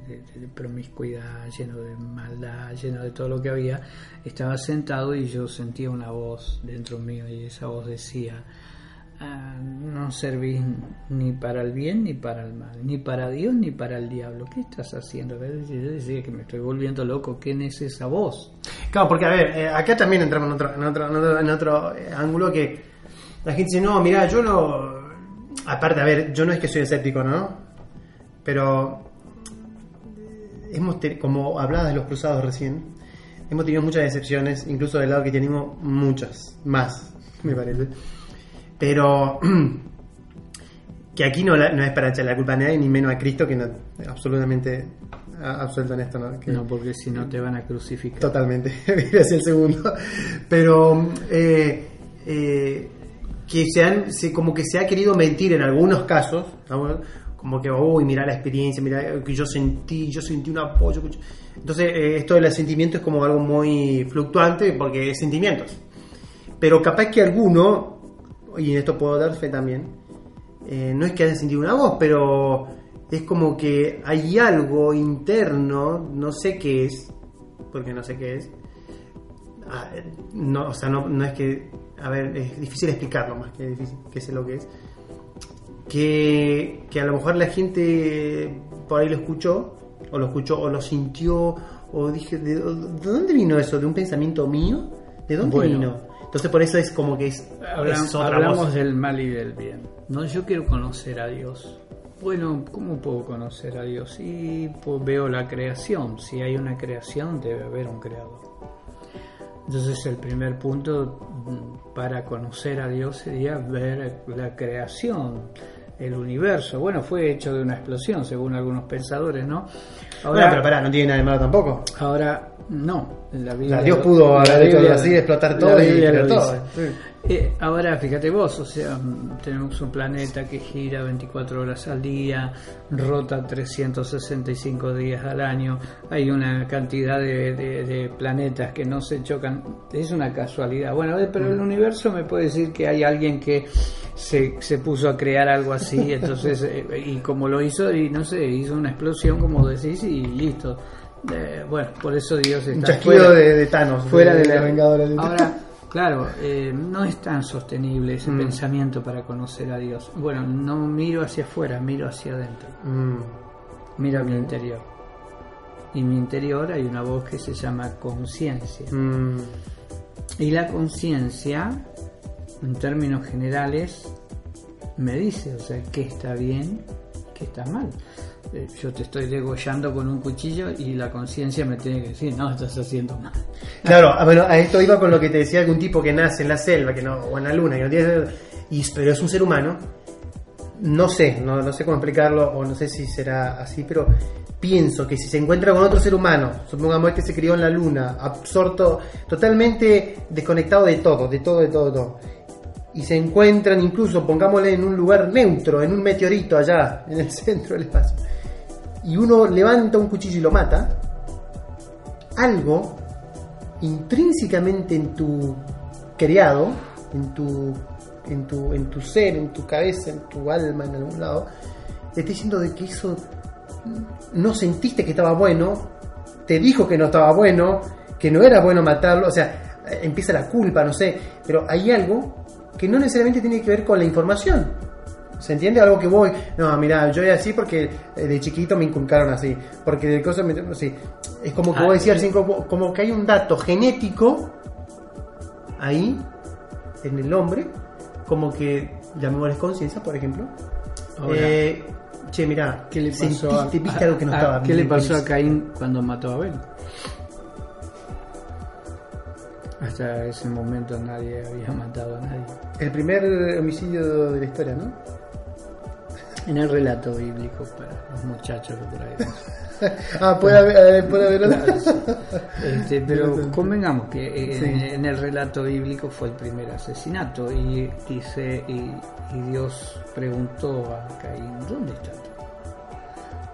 promiscuidad, lleno de maldad, lleno de todo lo que había, estaba sentado y yo sentía una voz dentro mío y esa voz decía, No servís ni para el bien ni para el mal, ni para Dios ni para el diablo. ¿Qué estás haciendo? Yo decía que me estoy volviendo loco. ¿Quién es esa voz? Claro, porque a ver, eh, acá también entramos en otro, en otro, en otro, eh, ángulo que la gente dice, no, mira, yo no... Aparte, a ver, yo no es que soy escéptico, ¿no? Pero hemos como hablabas de los cruzados recién, hemos tenido muchas decepciones, incluso del lado que tenemos muchas, más, me parece. Pero que aquí no, no es para echarle la culpa a nadie, ni menos a Cristo, que no, absolutamente absuelto en esto. ¿no? no, porque si no te van a crucificar. Totalmente, es el segundo. Pero eh, eh, que se han, como que se ha querido mentir en algunos casos, como que, uy, mira la experiencia, mira que yo sentí, yo sentí un apoyo. Entonces, eh, esto del sentimiento es como algo muy fluctuante porque es sentimientos. Pero capaz que alguno y en esto puedo dar fe también, eh, no es que haya sentido una voz, pero es como que hay algo interno, no sé qué es, porque no sé qué es. Ah, no, o sea, no, es que, a ver, es difícil explicarlo más que difícil, que sé lo que es. Que, a lo mejor la gente por ahí lo escuchó, o lo escuchó, o lo sintió, o dije, ¿de, dónde vino eso? ¿De un pensamiento mío? ¿De dónde vino? Entonces por eso es como que es, hablamos del mal y del bien. No, yo quiero conocer a Dios. Bueno, ¿cómo puedo conocer a Dios? Y pues veo la creación. Si hay una creación, debe haber un creador. Entonces el primer punto mm, para conocer a Dios sería ver la creación, el universo. Bueno, fue hecho de una explosión, según algunos pensadores, ¿no? Ahora, pero pará, no tiene nada de malo tampoco. Ahora, no, la Dios pudo haber hecho así, explotar todo y crear todo. Eh, ahora, fíjate vos, o sea, tenemos un planeta que gira 24 horas al día, rota 365 días al año, hay una cantidad de, planetas que no se chocan, es una casualidad. Bueno, pero el mm. universo me puede decir que hay alguien que se, se puso a crear algo así, entonces, eh, y como lo hizo, y no sé, hizo una explosión, como decís, y listo Eh, bueno, por eso Dios Un está chasquido fuera, de, de Thanos. fuera de los la... Vengadores. Ahora, claro, eh, no es tan sostenible ese Mm. pensamiento para conocer a Dios. Bueno, no miro hacia afuera, miro hacia adentro. Mm, Miro a mi interior. Y en mi interior hay una voz que se llama conciencia. mm, Y la conciencia, en términos generales, me dice, o sea, qué está bien, qué está mal. Eh, Yo te estoy degollando con un cuchillo y la conciencia me tiene que decir, no, estás haciendo mal. Claro, ah, bueno, a esto iba con lo que te decía un tipo que nace en la selva que no, o en la luna, que no tiene. Pero es un ser humano. No sé, no, no sé cómo explicarlo, o no sé si será así, pero pienso que si se encuentra con otro ser humano, supongamos que se crió en la luna, absorto, totalmente desconectado de todo, de todo, de todo, de todo. Y se encuentran incluso, pongámosle en un lugar neutro, en un meteorito allá, en el centro del espacio. Y uno levanta un cuchillo y lo mata, algo intrínsecamente en tu criado, en tu, en tu, en tu ser, en tu cabeza, en tu alma, en algún lado, te está diciendo de que eso no sentiste que estaba bueno, te dijo que no estaba bueno, que no era bueno matarlo, o sea, empieza la culpa, no sé, pero hay algo que no necesariamente tiene que ver con la información. ¿Se entiende? Algo que voy, no, mira, yo era así porque eh, de chiquito me inculcaron así, porque de cosas me, así. Es como que Ah, vos decías, así, como, como que hay un dato genético ahí, en el hombre, como que llamémosles conciencia, por ejemplo. Ahora, Eh, che, mira, ¿Qué le pasó a, sentiste, viste a- algo que no a- estaba ¿qué le pasó a? Caín cuando mató a Abel? Hasta ese momento nadie había matado a nadie. El primer homicidio de la historia, ¿no? En el relato bíblico para los muchachos que por ahí. ah, puede haber, eh, puede haber Claro, sí. Este, pero convengamos que eh, Sí. en, en el relato bíblico fue el primer asesinato y dice y, y Dios preguntó a Caín ¿dónde está tú?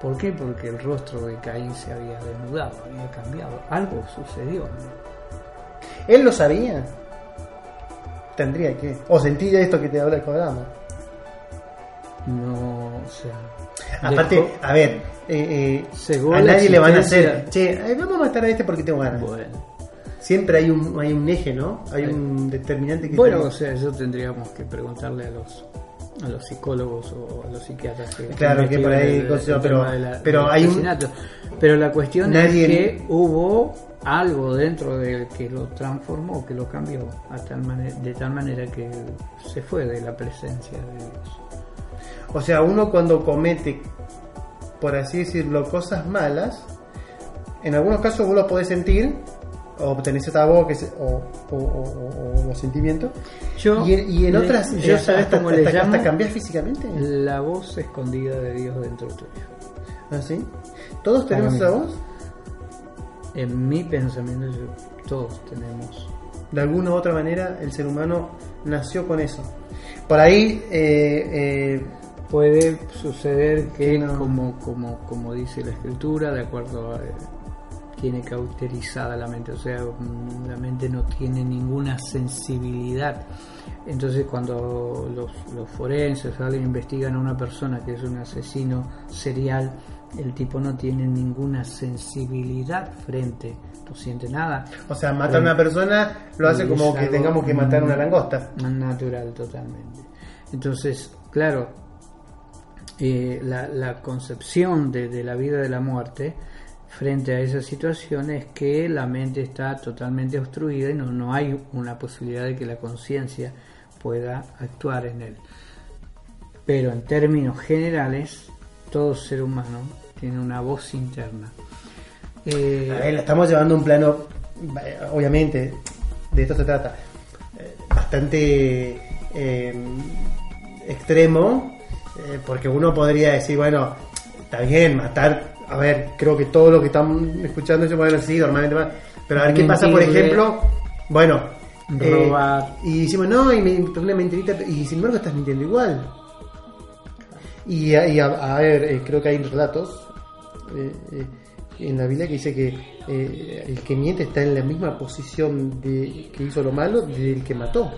¿Por qué? Porque el rostro de Caín se había desnudado, había cambiado, algo sucedió. ¿Él lo sabía? Tendría que. O sentía esto que te habla Kodama. No, o sea. Aparte, dejó- a ver, eh, eh, Según a nadie le van a hacer, che, eh, vamos a matar a este porque tengo ganas. bueno, Siempre hay un, hay un eje, ¿no? Hay un determinante que bueno, o sea, eso tendríamos que preguntarle a los a los psicólogos o a los psiquiatras que Claro, que por ahí, investigan el- cosa, el pero- la- pero hay un- pero la cuestión Nadie- es que hubo algo dentro de él que lo transformó, que lo cambió a tal mane- de tal manera que se fue de la presencia de Dios. O sea, uno cuando comete, por así decirlo, cosas malas, en algunos casos vos lo podés sentir, o tenés esta voz que se- o, o- o- o los sentimientos, Yo, y, en- y en le- otras, yo eh, sabes hasta, cómo le hasta- llamo hasta cambiás físicamente. la voz escondida de Dios dentro tuyo. ¿Ah, sí? ¿Todos tenemos esa voz? En mi pensamiento, yo- todos tenemos. De alguna u otra manera, el ser humano nació con eso. Por ahí, eh, eh, Puede suceder que, no. como, como, como dice la escritura, de acuerdo a. eh, tiene cauterizada la mente, o sea, mm, la mente no tiene ninguna sensibilidad. Entonces, cuando los, los forenses alguien investigan a una persona que es un asesino serial, el tipo no tiene ninguna sensibilidad frente, no siente nada. o sea, matar a una persona lo hace como que tengamos que matar una mm, langosta. Natural, totalmente. Entonces, claro, eh, la, concepción de, la vida de la muerte frente a esa situación es que la mente está totalmente obstruida y no, no hay una posibilidad de que la conciencia pueda actuar en él. Pero en términos generales, todo ser humano tiene una voz interna. Eh, A estamos llevando un plano, obviamente, de esto se trata, eh, bastante extremo, eh, porque uno podría decir, bueno, está bien, matar, a ver, creo que todo lo que están escuchando yo bueno, sí, normalmente, va- pero a ver qué pasa, por ejemplo, bueno, eh, Robar. y decimos, no, y me una mentirita, y sin embargo estás mintiendo igual. Y, a, y a- a ver, eh, creo que hay relatos en la Biblia que dice que el que miente está en la misma posición de que hizo lo malo del que mató.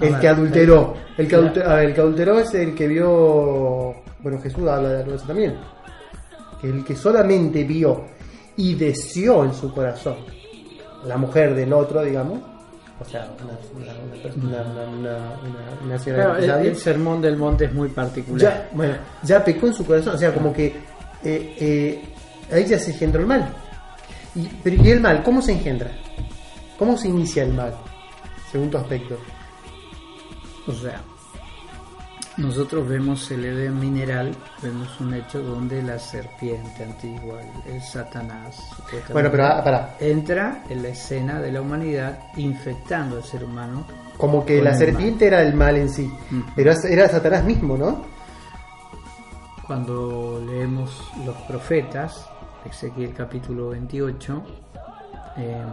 El ver, que adulteró, el que, adulteró, el que adulteró es el que vio, bueno Jesús habla de eso también. que el que solamente vio y deseó en su corazón la mujer del otro, digamos, o sea, una, una, persona- una, una, una- una señora Claro, el, sermón del monte es muy particular. ya, bueno, ya pecó en su corazón, o sea, como que eh, eh, ahí ya se engendró el mal. Y, pero ¿y el mal? ¿Cómo se engendra? ¿Cómo se inicia el mal? Según tu aspecto. O sea, nosotros vemos el Edén mineral, vemos un hecho donde la serpiente antigua, el, Satanás, Bueno, pero ah, pará, entra en la escena de la humanidad infectando al ser humano. como que la serpiente era el mal en sí, Mm. pero era Satanás mismo, ¿no? Cuando leemos los profetas, Ezequiel capítulo 28, eh,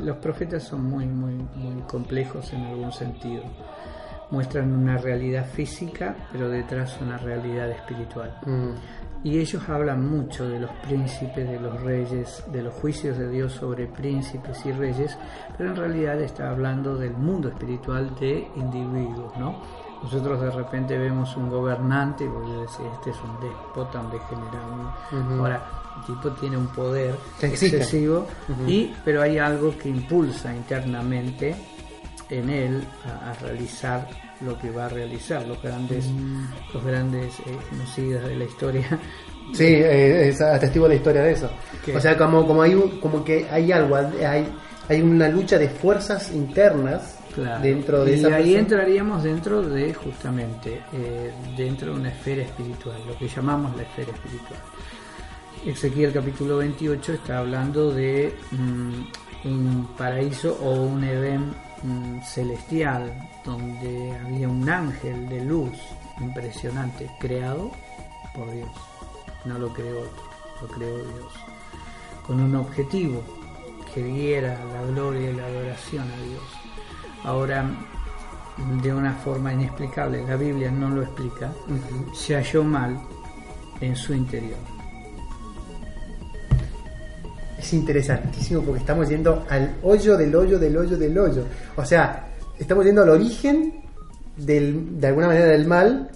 los profetas son muy, muy, muy complejos en algún sentido. Muestran una realidad física, pero detrás una realidad espiritual. Mm. Y ellos hablan mucho de los príncipes, de los reyes, de los juicios de Dios sobre príncipes y reyes, pero en realidad está hablando del mundo espiritual de individuos, ¿no? Nosotros de repente vemos un gobernante y vos decís, este es un déspota, un degenerado. Ahora, el tipo tiene un poder excesivo, y, pero hay algo que impulsa internamente en él a, a realizar lo que va a realizar, los grandes, Mm. los grandes eh, genocidas de la historia Sí, eh, es atestigo la historia de eso. ¿Qué? O sea, como, como, hay un- como que hay algo, hay, hay una lucha de fuerzas internas Claro. dentro de y esa ahí persona. entraríamos dentro de justamente eh, dentro de una esfera espiritual lo que llamamos la esfera espiritual Ezequiel capítulo 28 está hablando de mm, un paraíso o un Edén mm, celestial donde había un ángel de luz impresionante creado por Dios. No lo creó otro lo creó Dios. Con un objetivo que diera la gloria y la adoración a Dios. Ahora, de una forma inexplicable, la Biblia no lo explica, se halló mal en su interior. Es interesantísimo porque estamos yendo al hoyo del hoyo del hoyo del hoyo. O sea, estamos yendo al origen del, de alguna manera del mal,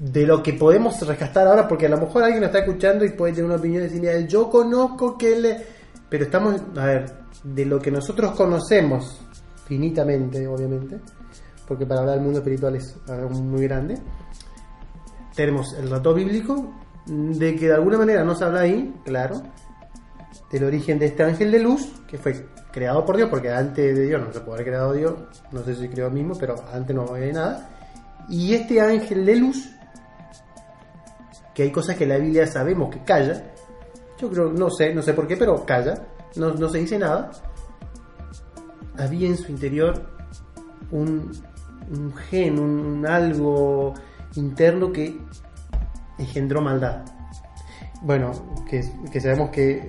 de lo que podemos rescatar ahora, porque a lo mejor alguien nos está escuchando y puede tener una opinión y decir, "Mira, yo conozco que le... Pero estamos, a ver, de lo que nosotros conocemos, finitamente, obviamente, porque para hablar del mundo espiritual es algo muy grande, tenemos el relato bíblico de que de alguna manera nos habla ahí, claro, del origen de este ángel de luz, que fue creado por Dios, porque antes de Dios no se puede haber creado Dios, no sé si creó mismo, pero antes no había nada. Y este ángel de luz, que hay cosas que la Biblia sabemos que calla, yo creo, no sé, no sé por qué, pero calla, no, no se dice nada. Había en su interior un, un gen, un, un algo interno que engendró maldad bueno, que, que sabemos que eh,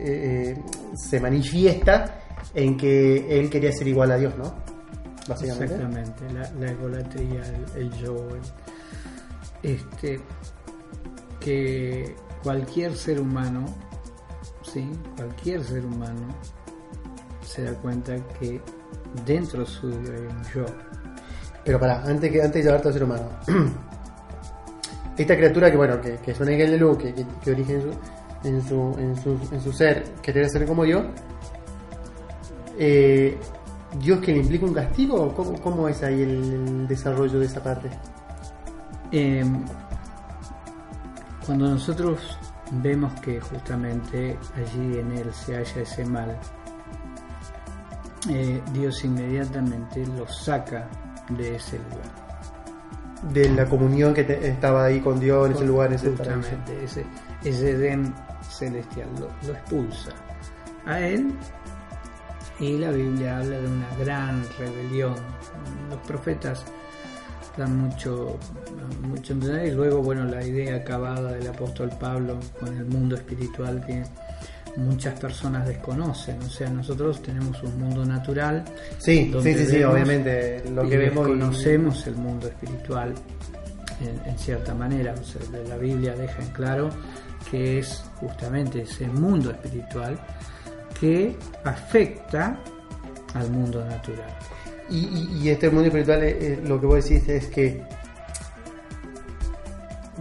eh, se manifiesta en que él quería ser igual a Dios, ¿no? Básicamente. Exactamente, la, la egolatría, el, el yo, el- este, que cualquier ser humano, sí, cualquier ser humano se da cuenta que dentro suyo hay un yo. Pero para, antes, que, antes de llevarte al ser humano. Esta criatura que, bueno, que, que es un ángel de luz, que, que, que origen en su, en, su, en, su, en su ser, querer ser como Dios, eh, ¿Dios que le implica un castigo? ¿Cómo, cómo es ahí el, desarrollo de esa parte? Eh, cuando nosotros vemos que justamente allí en él se halla ese mal, eh, Dios inmediatamente lo saca de ese lugar. De la comunión que te- estaba ahí con Dios en ese lugar, en ese. Justamente, ese, ese Edén celestial lo, lo expulsa a él y la Biblia habla de una gran rebelión. Los profetas dan mucho, mucho y luego, bueno, la idea acabada del apóstol Pablo con el mundo espiritual que muchas personas desconocen. O sea, nosotros tenemos un mundo natural Sí, donde sí, sí, obviamente. Lo y que vemos y- conocemos el mundo espiritual en, en cierta manera. O sea, la- Biblia deja en claro que es justamente ese mundo espiritual que afecta al mundo natural. Y, y- y este mundo espiritual, eh, eh, lo que vos decís es que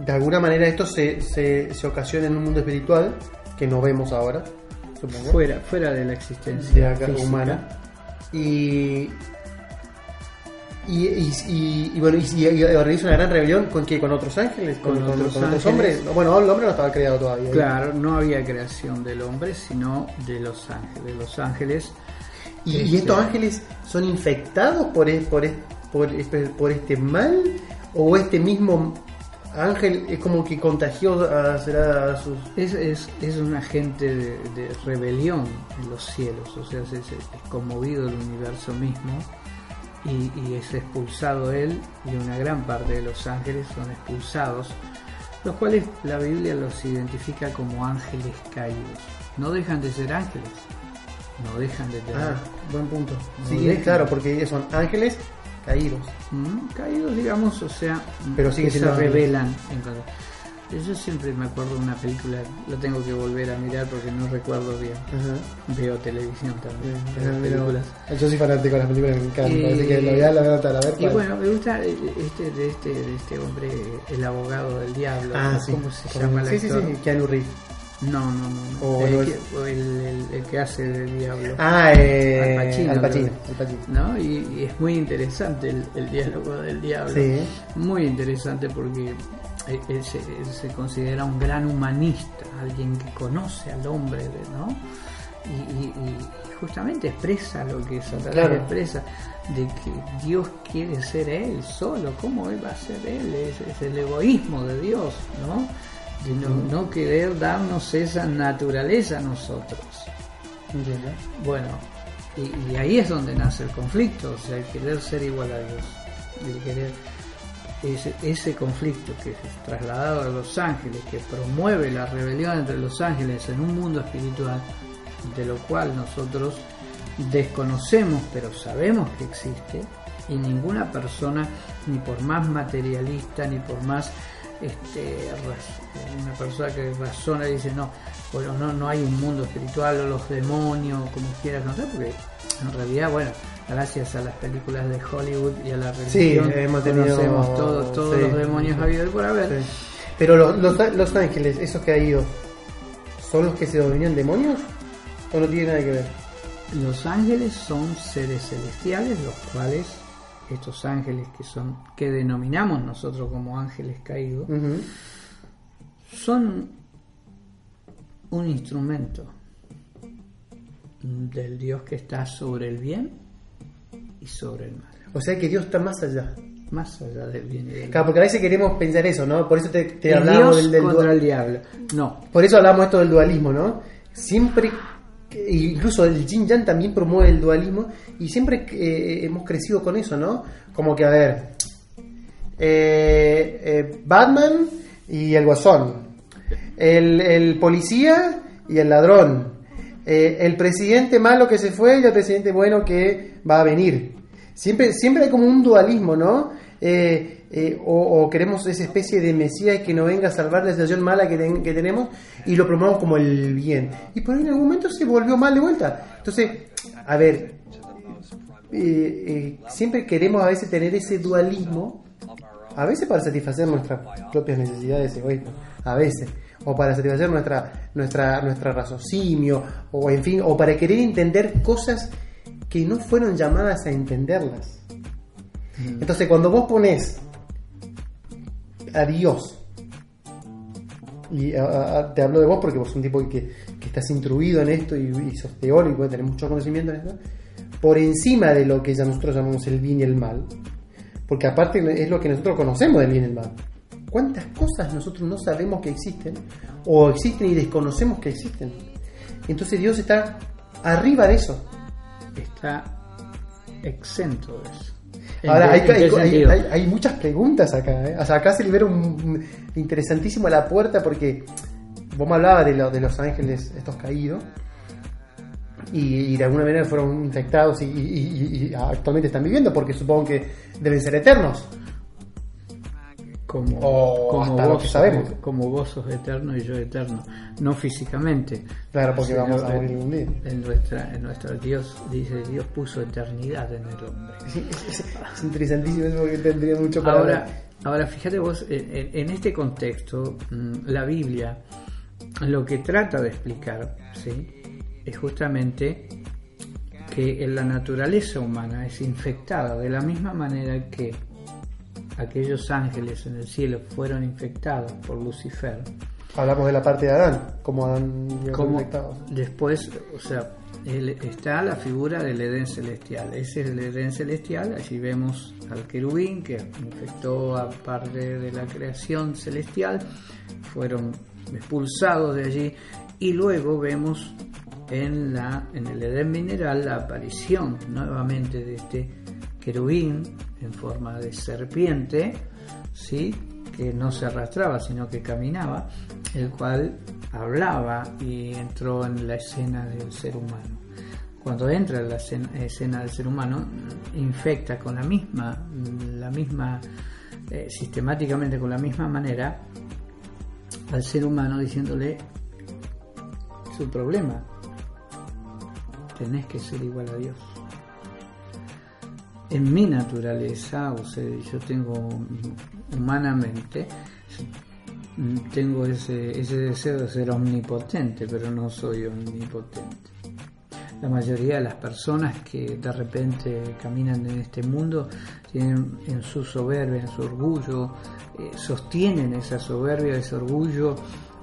de alguna manera esto se, se, se ocasiona en un mundo espiritual que no vemos ahora, supongo. Fuera, fuera de la existencia de física. humana. Y, y, y, y- y bueno, y, organiza una gran rebelión con que con otros ángeles, con, otros con otros ángeles. hombres. Bueno, el hombre no estaba creado todavía. Claro, no había creación del hombre, sino de los ángeles. Los ángeles Y, Este- estos ángeles son infectados por, por, por, es- por este mal o este mismo ángel es como que contagió a, será a sus es, es, es un agente de, de rebelión en los cielos, o sea, es, es conmovido el universo mismo y, y es expulsado él y una gran parte de los ángeles son expulsados, los cuales la Biblia los identifica como ángeles caídos. No dejan de ser ángeles, no dejan de tener Ah, buen punto. No Sí, dejan. claro, porque son ángeles caídos. Mm, caídos, digamos, o sea, Pero que siguen se revelan. en Yo siempre me acuerdo de una película, lo tengo que volver a mirar porque no recuerdo bien. Veo televisión también, películas. Yo soy fanático de las películas, me encantan, Y- así que lo voy a, lo voy a ver Y bueno, me gusta eh, este de este de este hombre, el abogado del diablo. ah, sí. ¿Cómo se llama Sí, sí, actor? sí, Keanu Reeves. No, no, no. no. O el, que, el, el- el que hace diablo. Ah, eh, Al Pacino, Al Pacino. creo. Al Pacino. ¿no? Y, y es muy interesante el, el diálogo del diablo. Sí. Muy interesante porque él, él se, él se considera un gran humanista, alguien que conoce al hombre, ¿no? Y, y- y justamente expresa lo que Satanás Claro. expresa, de que Dios quiere ser él solo, ¿cómo él va a ser él? Es, es el egoísmo de Dios, ¿no? De no, no querer darnos esa naturaleza a nosotros. Entiendo. Bueno, y, y ahí es donde nace el conflicto, o sea, el querer ser igual a Dios, el querer ese, ese conflicto que es trasladado a los ángeles, que promueve la rebelión entre los ángeles en un mundo espiritual, de lo cual nosotros desconocemos, pero sabemos que existe, y ninguna persona, ni por más materialista, ni por más este, una persona que razona y dice no, bueno, no, no hay un mundo espiritual o los demonios, como quieras conocer, porque en realidad, bueno, gracias a las películas de Hollywood y a la Sí, religión, hemos tenido- conocemos todos, todos sí. los demonios habidos y por haber. Sí. Pero los, los, los ángeles, esos caídos, ¿son los que se dominan demonios? ¿O no tiene nada que ver? Los ángeles son seres celestiales, los cuales estos ángeles que son que denominamos nosotros como ángeles caídos son un instrumento del Dios que está sobre el bien y sobre el mal, O sea que Dios está más allá. más allá del bien y del mal. Claro, porque a veces queremos pensar eso, ¿no? Por eso te, Dios del, del contra dual- el diablo. No, Por eso hablamos esto del dualismo, ¿no? Siempre, incluso el Jin Yang también promueve el dualismo y siempre eh, hemos crecido con eso, ¿no? Como que, a ver, eh, eh, Batman y el guasón, el, el policía y el ladrón, eh, el presidente malo que se fue y el presidente bueno que va a venir. Siempre, siempre hay como un dualismo, ¿no? Eh, eh, o, queremos esa especie de Mesías que nos venga a salvar la situación mala que, ten- que tenemos y lo promovemos como el bien. Y por ahí en algún momento se volvió mal de vuelta. Entonces, a ver, eh, eh, siempre queremos a veces tener ese dualismo, a veces para satisfacer nuestras propias necesidades egoístas, a veces, o para satisfacer nuestra, nuestra, nuestra raciocinio, o en fin, o para querer entender cosas que no fueron llamadas a entenderlas. Entonces, cuando vos pones a Dios, y a- a- te hablo de vos porque vos sos un tipo que, que estás instruido en esto y, y sos teórico, y tenés mucho conocimiento en esto, por encima de lo que ya nosotros llamamos el bien y el mal, porque aparte es lo que nosotros conocemos del bien y el mal. ¿Cuántas cosas nosotros no sabemos que existen o existen y desconocemos que existen? Entonces Dios está arriba de eso. está exento de eso. Ahora, hay, ¿En qué hay- muchas preguntas acá. ¿eh? O sea, acá se libera un, un- interesantísimo la puerta porque vos me hablabas de, lo- de los ángeles estos caídos y, y de alguna manera fueron infectados y, y- y- y actualmente están viviendo porque supongo que deben ser eternos. Como, O como hasta lo que sabemos. como vos sos eterno y yo eterno, no físicamente. Claro, porque sino vamos a morir algún día. En nuestra, en nuestro Dios dice Dios puso eternidad en el hombre. Sí, es, es- es interesantísimo eso porque tendría mucho para Ahora, hablar. Ahora, fíjate vos, en, en este contexto, mm, la Biblia lo que trata de explicar ¿sí? es justamente que la naturaleza humana es infectada de la misma manera que aquellos ángeles en el cielo fueron infectados por Lucifer. Hablamos de la parte de Adán, como Adán como Después, o sea, está la figura del Edén celestial. Ese es el Edén celestial. Allí vemos al querubín que infectó a parte de la creación celestial. Fueron expulsados de allí. Y luego vemos en, la, en el Edén mineral la aparición nuevamente de este querubín en forma de serpiente, ¿sí? que no se arrastraba, sino que caminaba, el cual hablaba y entró en la escena del ser humano. Cuando entra en la escena del ser humano, infecta con la misma, la misma eh, sistemáticamente con la misma manera al ser humano diciéndole su problema, tenés que ser igual a Dios. En mi naturaleza, o sea, yo tengo humanamente, tengo ese, ese deseo de ser omnipotente, pero no soy omnipotente. La mayoría de las personas que de repente caminan en este mundo tienen en su soberbia, en su orgullo, eh, sostienen esa soberbia, ese orgullo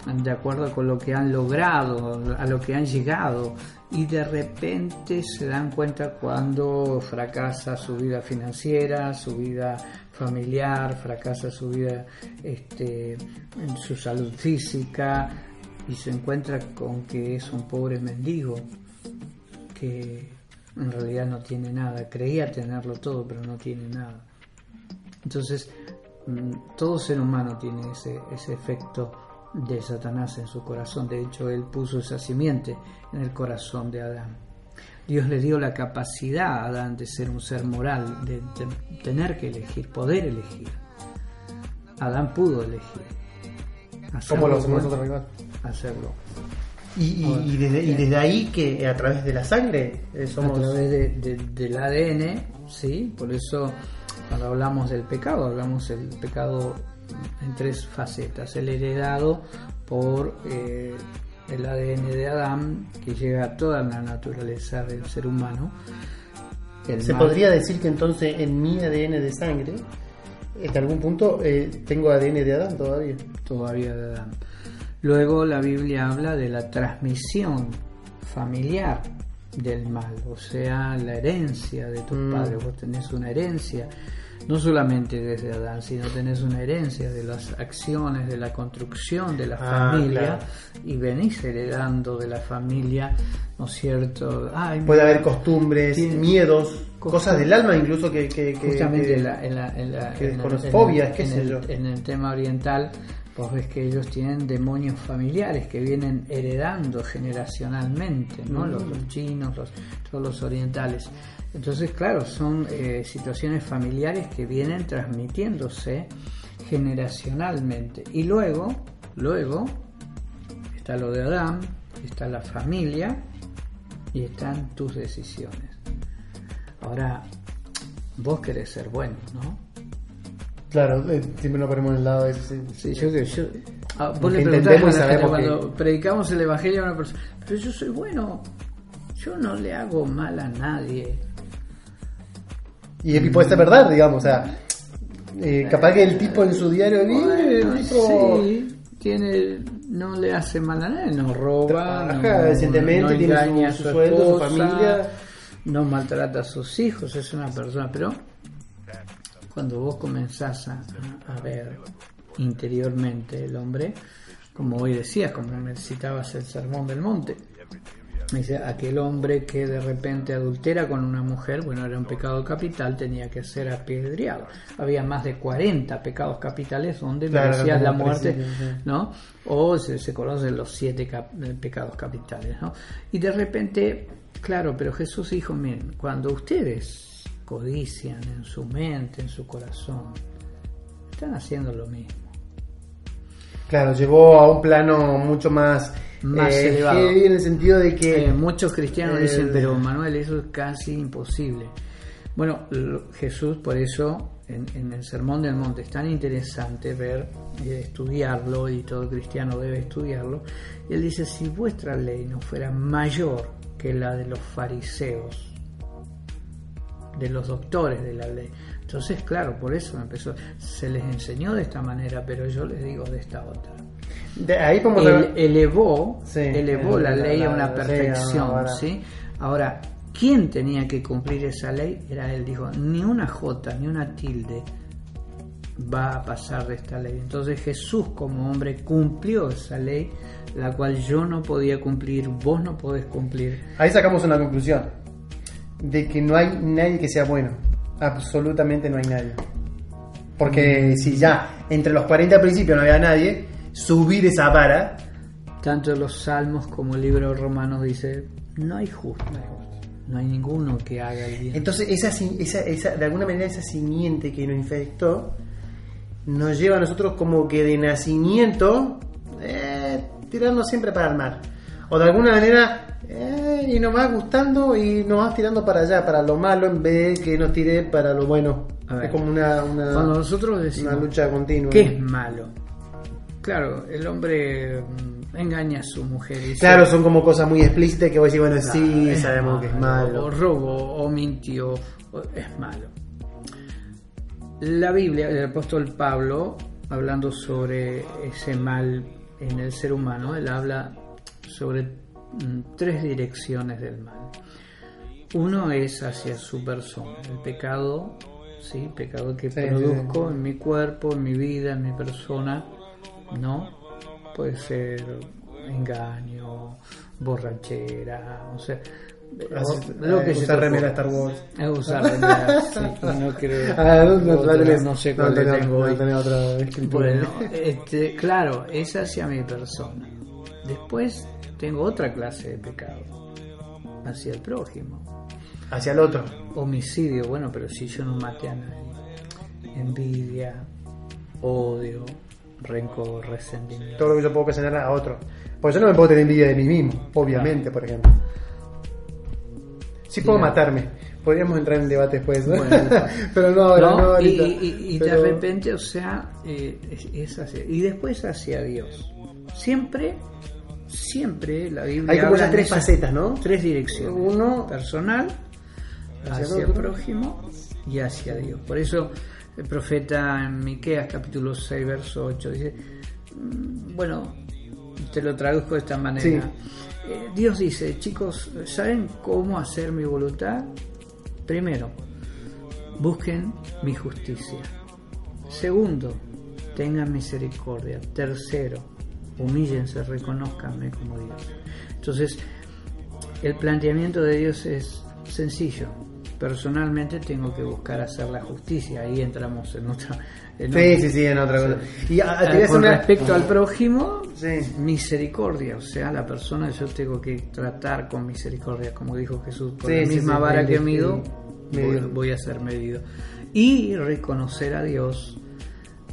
de acuerdo con lo que han logrado, a lo que han llegado, y de repente se dan cuenta cuando fracasa su vida financiera, su vida familiar, fracasa su vida, este, su salud física, y se encuentra con que es un pobre mendigo que en realidad no tiene nada, creía tenerlo todo, pero no tiene nada. Entonces, mm, todo ser humano tiene ese, ese efecto de Satanás en su corazón. De hecho, él puso esa simiente en el corazón de Adán. Dios le dio la capacidad a Adán de ser un ser moral, de, tener que elegir, poder elegir. Adán pudo elegir. ¿Cómo lo hacemos nosotros Hacerlo. Y, desde, ahí que a través de la sangre eh, somos... A través del ADN, sí, por eso cuando hablamos del pecado, hablamos del pecado en tres facetas. El heredado por eh, el ADN de Adán, que llega a toda la naturaleza del ser humano. Se podría decir que entonces en mi ADN de sangre, en algún punto, eh, tengo ADN de Adán todavía. Todavía de Adán. Luego la Biblia habla de la transmisión familiar del mal, o sea, la herencia de tus mm. padres. Vos tenés una herencia no solamente desde Adán, sino tenés una herencia de las acciones, de la construcción de la ah, familia y venís heredando de la familia, ¿no es cierto? Puede haber costumbres, miedos, cosas del alma incluso que... que, justamente en, la, en, la, fobias, qué sé yo. En el tema oriental vos ves que ellos tienen demonios familiares que vienen heredando generacionalmente, ¿no? Mm. Los, chinos, los, todos los orientales. Entonces, claro, son eh, situaciones familiares que vienen transmitiéndose generacionalmente. Y luego, luego, está lo de Adán, está la familia y están tus decisiones. Ahora, vos querés ser bueno, ¿no? Claro, eh, siempre nos ponemos en el lado de ese. Sí, yo, yo, ah, vos le preguntás a cuando predicamos el evangelio a una persona, pero yo soy bueno, yo no le hago mal a nadie. Y, puede ser verdad, digamos, o sea, eh, capaz que el tipo en su diario bueno, Sí, tiene, no le hace mal a nadie, no roba, no, no, tiene su, sueldo, su familia. No maltrata a sus hijos, es una persona, pero cuando vos comenzás a, ver interiormente el hombre, como hoy decías, como me citabas el sermón del monte, dice, aquel hombre que de repente adultera con una mujer, bueno, era un pecado capital, tenía que ser apedreado. Había más de 40 pecados capitales donde merecías la muerte, ¿no? O se, se conocen los siete eh, pecados capitales, ¿no? Y de repente, claro, pero Jesús dijo, miren, cuando ustedes codician en su mente, en su corazón, están haciendo lo mismo. Claro, llevó a un plano mucho más, más eh, elevado. en el sentido de que... Eh, muchos cristianos dicen, pero Manuel, eso es casi imposible. Bueno, Jesús por eso en, en el Sermón del Monte es tan interesante ver, eh, estudiarlo y todo cristiano debe estudiarlo. Y él dice, si vuestra ley no fuera mayor que la de los fariseos, de los doctores de la ley. Entonces, claro, por eso empezó, se les enseñó de esta manera, pero yo les digo de esta otra. De ahí como Ele- elevó, Sí, elevó el- la ley a la- una sí, perfección, ahora- ¿sí? Ahora, ¿quién tenía que cumplir esa ley? Era él, dijo, ni una jota, ni una tilde va a pasar de esta ley. Entonces Jesús como hombre cumplió esa ley, la cual yo no podía cumplir, vos no podés cumplir. Ahí sacamos una conclusión. De que no hay nadie que sea bueno. Absolutamente no hay nadie. Porque si ya entre los 40 principios no había nadie, subir esa vara. Tanto los salmos como el libro Romanos dice, no hay justo, no hay ninguno que haga el bien. Entonces, esa, esa, esa- de alguna manera, esa simiente que nos infectó nos lleva a nosotros como que de nacimiento eh, tirarnos siempre para el mar. O de alguna manera, eh, y nos va gustando y nos va tirando para allá, para lo malo, en vez de que nos tire para lo bueno. A ver. Es como una, una, Cuando nosotros decimos, una lucha continua. ¿qué es malo? Claro, el hombre mm, engaña a su mujer y Claro, son como cosas muy explícitas que vos decís, bueno, sí, es sabemos que es O malo. o mintió, o- es malo. La Biblia, el apóstol Pablo, hablando sobre ese mal en el ser humano, él habla sobre mm, tres direcciones del mal. Uno es hacia su persona, el pecado, sí, pecado que Sí, sí, produzco sí. en mi cuerpo, en mi vida, en mi persona, ¿no? Puede ser engaño, borrachera, o sea, o- lo que eh, se usar remera. Star Wars. Usar sí, y no creo. Ah, no, no, otra, la tenés. no sé No, cuál le tengo no hoy. tenés otra escritura. Bueno, este, claro, es hacia mi persona. Después tengo otra clase de pecado, hacia el prójimo. Hacia el otro. Homicidio, bueno, pero si yo no maté a nadie. Envidia, odio, rencor, resentimiento. Todo lo que yo puedo ocasionar a otro. Porque yo no me puedo tener envidia de mí mismo, obviamente, por ejemplo. Sí puedo matarme. Podríamos entrar en debate después, ¿no? Bueno. pero no ahora, ¿No? no y, ahorita. y- y Pero- de repente, o sea, eh, es, es hacia- y después hacia Dios. Siempre, siempre la Biblia Hay como esas tres esas facetas, ¿no? Tres direcciones. Uno- personal, Hacia hacia, el prójimo y hacia Dios. Por eso el profeta en Miqueas capítulo 6 verso 8 dice, mm, bueno, te lo traduzco de esta manera. Sí. Eh, Dios dice, chicos, ¿saben cómo hacer mi voluntad? Primero, busquen mi justicia. Segundo, tengan misericordia. Tercero, humíllense, reconozcanme como Dios. Entonces, el planteamiento de Dios es sencillo. Personalmente tengo que buscar hacer la justicia. Ahí entramos en otra. en Sí, otra- sí, sí, en otra cosa. Y ah, Ah, voy a hacer con una- respecto al prójimo, Sí. misericordia, o sea, la persona yo tengo que tratar con misericordia, como dijo Jesús, Sí, la misma vara que mido, sí. voy, a ser medido. Y reconocer a Dios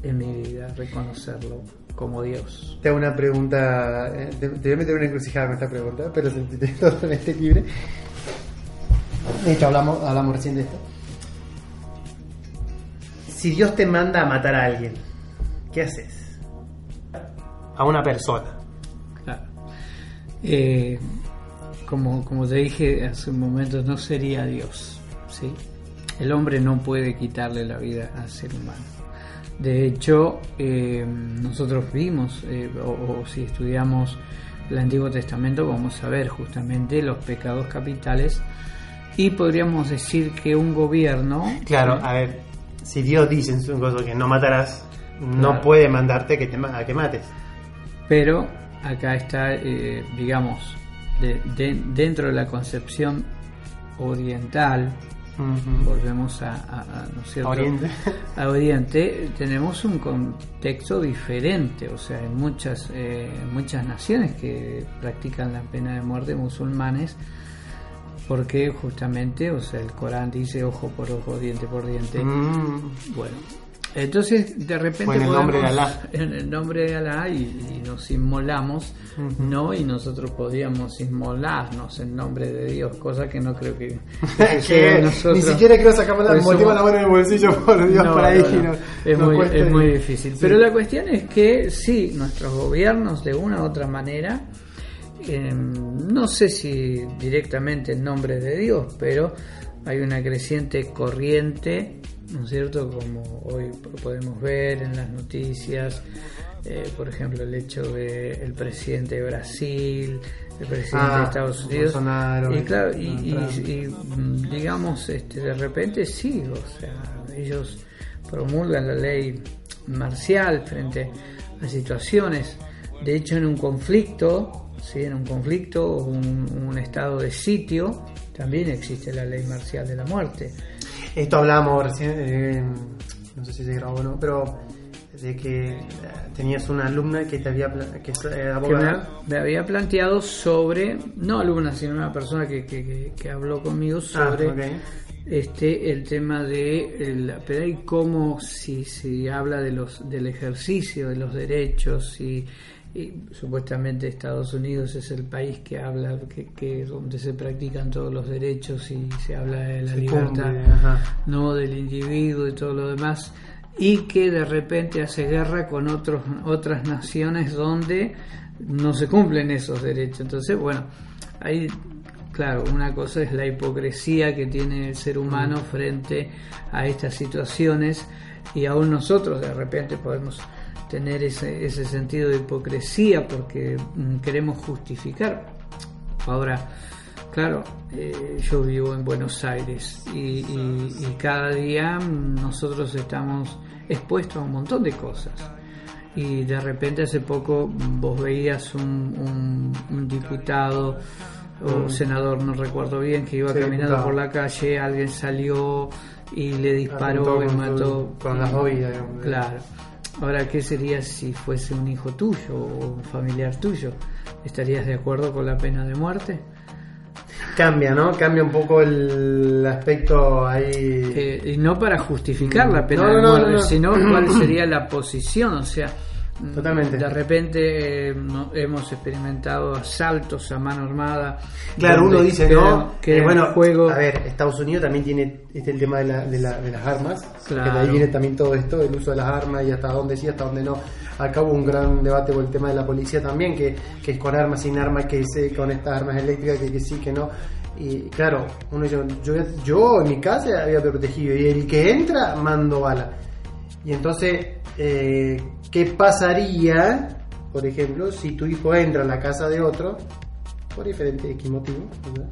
en mi vida, reconocerlo como Dios. Te hago una pregunta. eh, Te, te voy a meter una encrucijada con esta pregunta, pero sentite todo en este libre. De hecho, hablamos, hablamos recién de esto. Si Dios te manda a matar a alguien, ¿qué haces? A una persona. Claro. Eh, como, como te dije hace un momento, no sería Dios. ¿sí? El hombre no puede quitarle la vida al ser humano. De hecho, eh, nosotros vimos, eh, o, o si estudiamos el Antiguo Testamento, vamos a ver justamente los pecados capitales y podríamos decir que un gobierno... Claro, a ver, si Dios dice en su cosa que no matarás, no Claro. puede mandarte que te, a que mates. Pero acá está, eh, digamos, de- de- dentro de la concepción oriental, volvemos a, a- a, ¿no es cierto? Oriente. A Oriente, tenemos un contexto diferente, o sea, en muchas, eh, muchas naciones que practican la pena de muerte musulmanes, porque justamente, o sea, el Corán dice ojo por ojo, diente por diente. Mm. Bueno, Entonces, de repente. En el nombre de Alá. En el nombre de Alá y, y nos inmolamos, ¿no? Y nosotros podíamos inmolarnos en nombre de Dios, cosa que no creo que. que nosotros- Ni siquiera creo sacarme la, Pues somos- la mano en el bolsillo por Dios No, por ahí. no, no. no- es, muy, es muy difícil. Sí. Pero la cuestión es que sí, nuestros gobiernos de una u otra manera, eh, no sé si directamente en nombre de Dios, pero hay una creciente corriente, ¿no es cierto? Como hoy podemos ver en las noticias, eh, por ejemplo, el hecho del presidente de Brasil, el presidente Ah, de Estados Unidos. Bolsonaro, y claro, y, y- y, mm, digamos, este, de repente sí, o sea, ellos promulgan la ley marcial frente a situaciones. De hecho, en un conflicto, ¿sí? en un conflicto o un, un estado de sitio, también existe la ley marcial de la muerte. Esto hablábamos recién, eh, no sé si se grabó o no, pero de que eh, tenías una alumna que te había que eh, que me, había planteado sobre, no alumna, sino una persona que, que- habló conmigo Ah, sobre este el tema de el, pero hay cómo si se habla de los del ejercicio de los derechos y, y supuestamente Estados Unidos es el país que habla que, que donde se practican todos los derechos y se habla de la Se libertad no del individuo y todo lo demás. Y que de repente hace guerra con otros otras naciones donde no se cumplen esos derechos. Entonces bueno ahí claro una cosa es la hipocresía que tiene el ser humano frente a estas situaciones y aún nosotros de repente podemos tener ese, ese sentido de hipocresía porque mm, queremos justificar ahora Claro, eh, yo vivo en Buenos Aires y, y- y cada día mm, nosotros estamos expuestos a un montón de cosas. Y de repente hace poco mm, vos veías un, un- un diputado o senador, no recuerdo bien, que iba Mm. Sí, caminando por la calle, alguien salió y le disparó y mató. con las digamos. Claro. Ahora, ¿qué sería si fuese un hijo tuyo o un familiar tuyo? ¿Estarías de acuerdo con la pena de muerte? Cambia, ¿no? Cambia un poco el aspecto ahí. Eh, y no para justificar la pena No, de no, muerte, no, no. sino cuál sería la posición, o sea, mm, Totalmente. de repente eh, no- hemos experimentado asaltos a mano armada. Claro, uno dice, queda- ¿no? queda Eh, en bueno, juego, a ver, Estados Unidos también tiene este, el tema de, la- de la- de las armas. Claro. Que de ahí viene también todo esto, el uso de las armas y hasta dónde sí, hasta dónde no. Acá hubo un gran debate por el tema de la policía también, que, que es con armas, sin armas, que es con estas armas eléctricas, que, que sí, que no. Y claro, uno yo, yo, yo en mi casa había protegido y el que entra mando bala. Y entonces, eh, ¿qué pasaría, por ejemplo, si tu hijo entra a la casa de otro, por diferente X motivo, ¿verdad?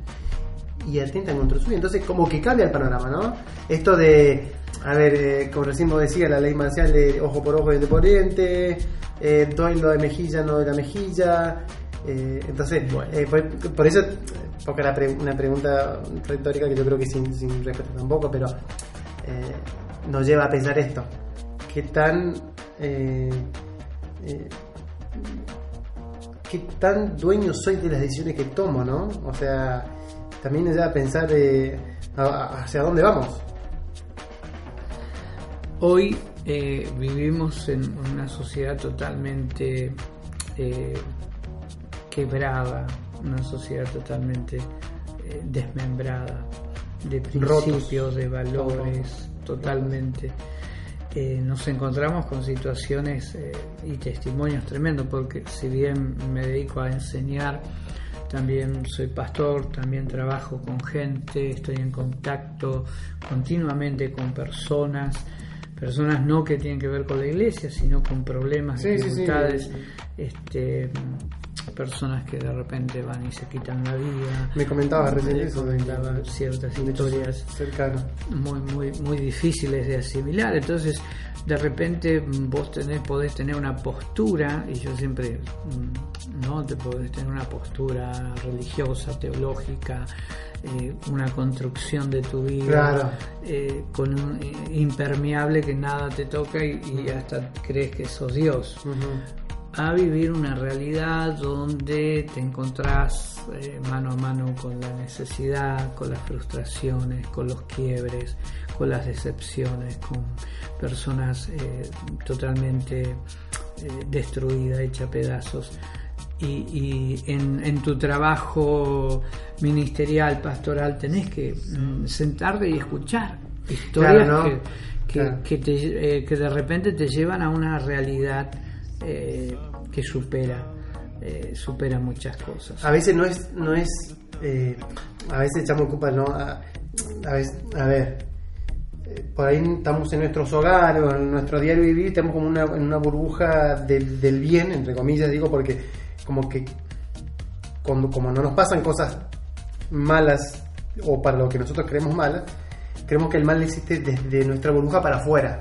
y atentan contra suyo? Entonces, como que cambia el panorama, ¿no? Esto de, a ver, eh, como recién decía, la ley marcial de ojo por ojo y diente por diente, eh, doy lo de mejilla, no de la mejilla. eh, entonces, Bueno. eh, por, por eso, pre- una pregunta retórica que yo creo que sin, sin respeto tampoco, pero nos lleva a pensar esto. ¿Qué tan... eh, eh, qué tan dueño soy de las decisiones que tomo, ¿no? O sea, también nos lleva a pensar de a- hacia dónde vamos. Hoy eh, vivimos en una sociedad totalmente eh, quebrada, una sociedad totalmente eh, desmembrada, de Rotos. principios, de valores, totalmente. Eh, nos encontramos con situaciones eh, y testimonios tremendos, porque si bien me dedico a enseñar, también soy pastor, también trabajo con gente, estoy en contacto continuamente con personas, personas no que tienen que ver con la iglesia, sino con problemas, Sí, sí, sí. dificultades, este, personas que de repente van y se quitan la vida. Me comentabas recién eso de, ciertas historias cercanos. muy, muy, muy difíciles de asimilar. Entonces, de repente vos tenés, podés tener una postura, y yo siempre, mm, ¿no? Te podés tener una postura religiosa, teológica, eh, una construcción de tu vida Claro. eh, con un eh, impermeable que nada te toca y, y hasta crees que sos Dios. A vivir una realidad donde te encontrás eh, mano a mano con la necesidad, con las frustraciones, con los quiebres, con las decepciones, con personas eh, totalmente eh, destruidas, hechas pedazos. Y, en, tu trabajo ministerial, pastoral, tenés que mm, sentarte y escuchar historias que, te, eh, que, de repente te llevan a una realidad que supera, supera muchas cosas. A veces no es, no es a veces echamos culpa, ¿no? A, a, ver, eh, por ahí estamos en nuestros hogares o en nuestro diario vivir, estamos como una, en una burbuja del, del, bien, entre comillas, digo, porque como que cuando, como no nos pasan cosas malas o para lo que nosotros creemos malas, creemos que el mal existe desde nuestra burbuja para afuera.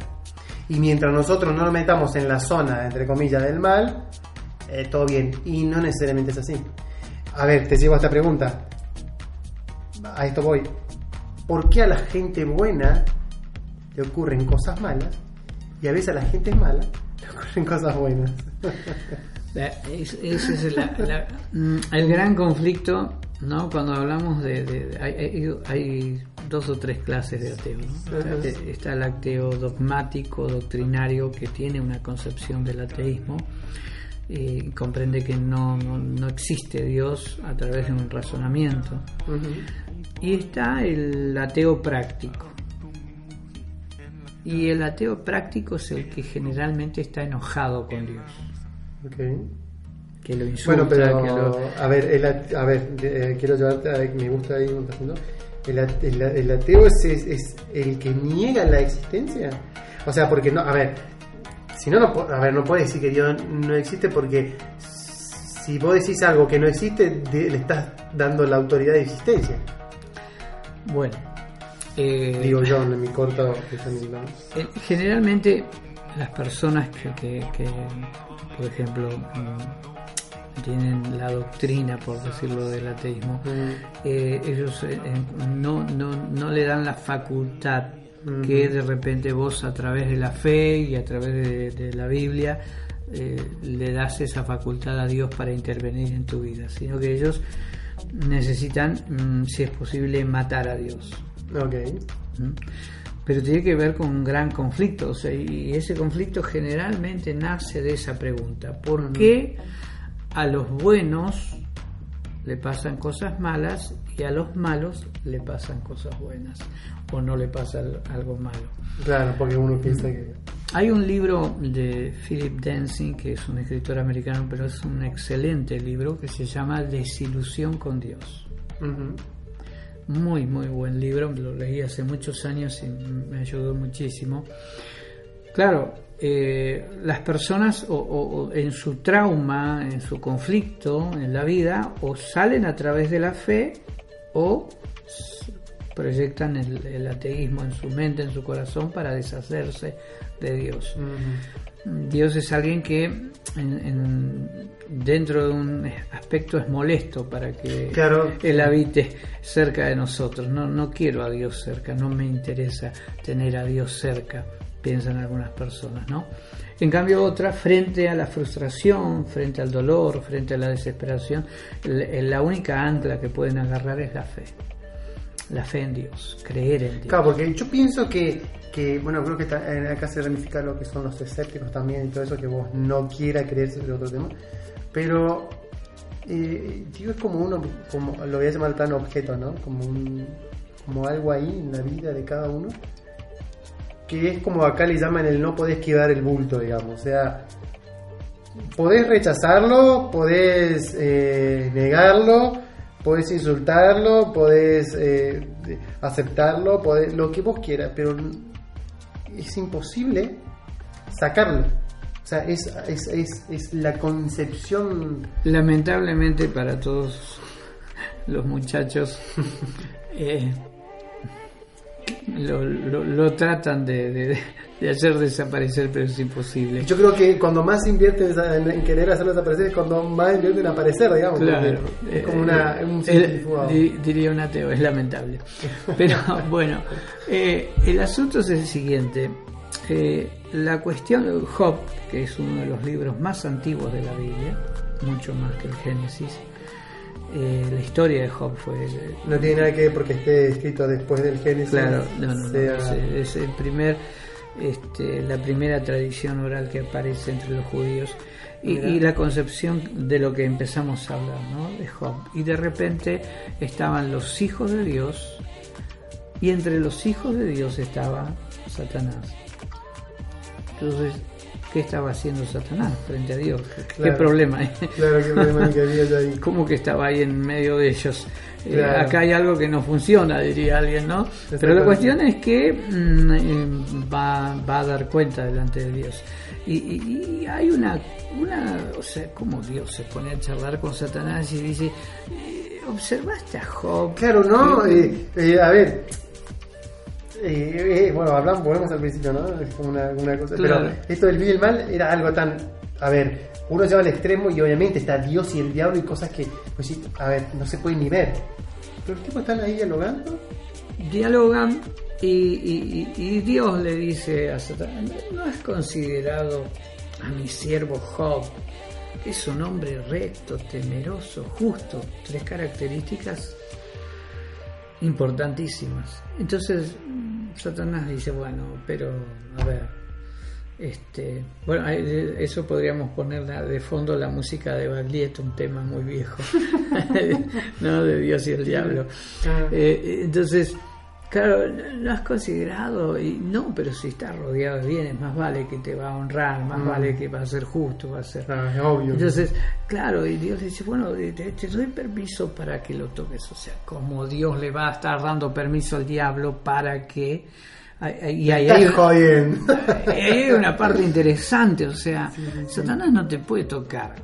Y mientras nosotros no nos metamos en la zona, entre comillas, del mal, eh, todo bien. Y no necesariamente es así. A ver, te llevo a esta pregunta. A esto voy. ¿Por qué a la gente buena le ocurren cosas malas y a veces a la gente mala le ocurren cosas buenas? ese es mm, el gran conflicto, ¿no? Cuando hablamos de... hay, dos o tres clases de ateo, está el ateo dogmático, doctrinario, que tiene una concepción del ateísmo, y comprende que no, no, existe Dios a través de un razonamiento. Y está el ateo práctico. Y el ateo práctico es el que generalmente está enojado con Dios. Que lo insulta. Bueno, pero a ver, el, a ver eh, quiero llevarte a me gusta ahí un el, el, el, ateo es, es, el que niega la existencia. O sea, porque no, a ver, si no, no, a ver, no puedes decir que Dios no existe porque si vos decís algo que no existe, le estás dando la autoridad de existencia. Bueno. Eh, Digo yo en mi corto eh, Generalmente las personas que, por ejemplo, mm, tienen la doctrina, por decirlo, del ateísmo, mm. eh, ellos no, no, no le dan la facultad que de repente vos a través de la fe y a través de, la Biblia le das esa facultad a Dios para intervenir en tu vida, sino que ellos necesitan, mm, si es posible, matar a Dios. Ok. ¿Mm? Pero tiene que ver con un gran conflicto, y ese conflicto generalmente nace de esa pregunta. ¿Por qué a los buenos le pasan cosas malas y a los malos le pasan cosas buenas? ¿O no le pasa algo malo? Claro, porque uno piensa que... Hay un libro de Philip Densing, que es un escritor americano, pero es un excelente libro, que se llama Desilusión con Dios. Muy, muy buen libro, lo leí hace muchos años y me ayudó muchísimo. Claro, eh, las personas o, en su trauma, en su conflicto en la vida, o salen a través de la fe o proyectan el, ateísmo en su mente, en su corazón, para deshacerse de Dios. Dios es alguien que dentro de un aspecto es molesto para que Él habite cerca de nosotros. No, no quiero a Dios cerca, no me interesa tener a Dios cerca, piensan algunas personas, ¿no? En cambio, otra, frente a la frustración, frente al dolor, frente a la desesperación, la única ancla que pueden agarrar es la fe la fe en Dios, creer en Dios. Claro, porque yo pienso que, que bueno, creo que eh, acá se ramifica lo que son los escépticos también y todo eso, que vos no quiera creer sobre otro tema, pero eh, digo, es como uno, como lo voy a llamar plano objeto, ¿no? Como, un, como algo ahí en la vida de cada uno, que es como acá le llaman el no podés esquivar el bulto, digamos, o sea, podés rechazarlo, podés eh, negarlo, Podés insultarlo, podés eh, aceptarlo, podés, lo que vos quieras, pero es imposible sacarlo. O sea, es, es, es, es la concepción... Lamentablemente para todos los muchachos eh, lo, lo, tratan de, de hacer desaparecer, pero es imposible. Yo creo que cuando más invierten en, querer hacerlo desaparecer es cuando más invierten en aparecer, digamos. Claro. Es como una, eh, un Diría un ateo, es lamentable. Pero bueno, eh, el asunto es el siguiente. Eh, la cuestión de Job, que es uno de los libros más antiguos de la Biblia, mucho más que el Génesis, eh, la historia de Job fue... no tiene nada que ver porque esté escrito después del Génesis. Claro, no, no, es, el primer, este, la primera tradición oral que aparece entre los judíos y, la concepción de lo que empezamos a hablar, ¿no? De Job. Y de repente estaban los hijos de Dios y entre los hijos de Dios estaba Satanás. Entonces, ¿qué estaba haciendo Satanás frente a Dios? ¿Qué problema? Claro, qué problema que había ahí. ¿Cómo que estaba ahí en medio de ellos? Eh, acá hay algo que no funciona, diría alguien, ¿no? Pero la cuestión es que mm, eh, va, va, a dar cuenta delante de Dios. Y, hay una, una, o sea, como Dios se pone a charlar con Satanás y dice, eh, ¿observaste a Job? Claro, no, a ver, eh, bueno, hablamos, volvemos al principio, ¿no? Es como una, cosa. Pero esto del bien y el mal era algo tan. A ver, uno lleva al extremo y obviamente está Dios y el diablo y cosas que, pues sí, a ver, no se pueden ni ver. Pero los tipos están ahí dialogando. Dialogan y, y, Dios le dice a Satanás: ¿No has considerado a mi siervo Job? Que es un hombre recto, temeroso, justo. Tres características importantísimas. Entonces Satanás dice, bueno, pero a ver, este, bueno, eso podríamos poner de fondo la música de Baglietto, un tema muy viejo, ¿no? De Dios y el diablo. Ah. Eh, entonces, Claro, lo has considerado y no, pero si estás rodeado de bienes, más vale que te va a honrar, más mm. vale que va a ser justo, va a ser. Ah, obvio. Entonces, claro, y Dios dice, bueno, te, doy permiso para que lo toques, o sea, como Dios le va a estar dando permiso al diablo para que y ahí hay, hay, una parte interesante, o sea, Satanás no te puede tocar.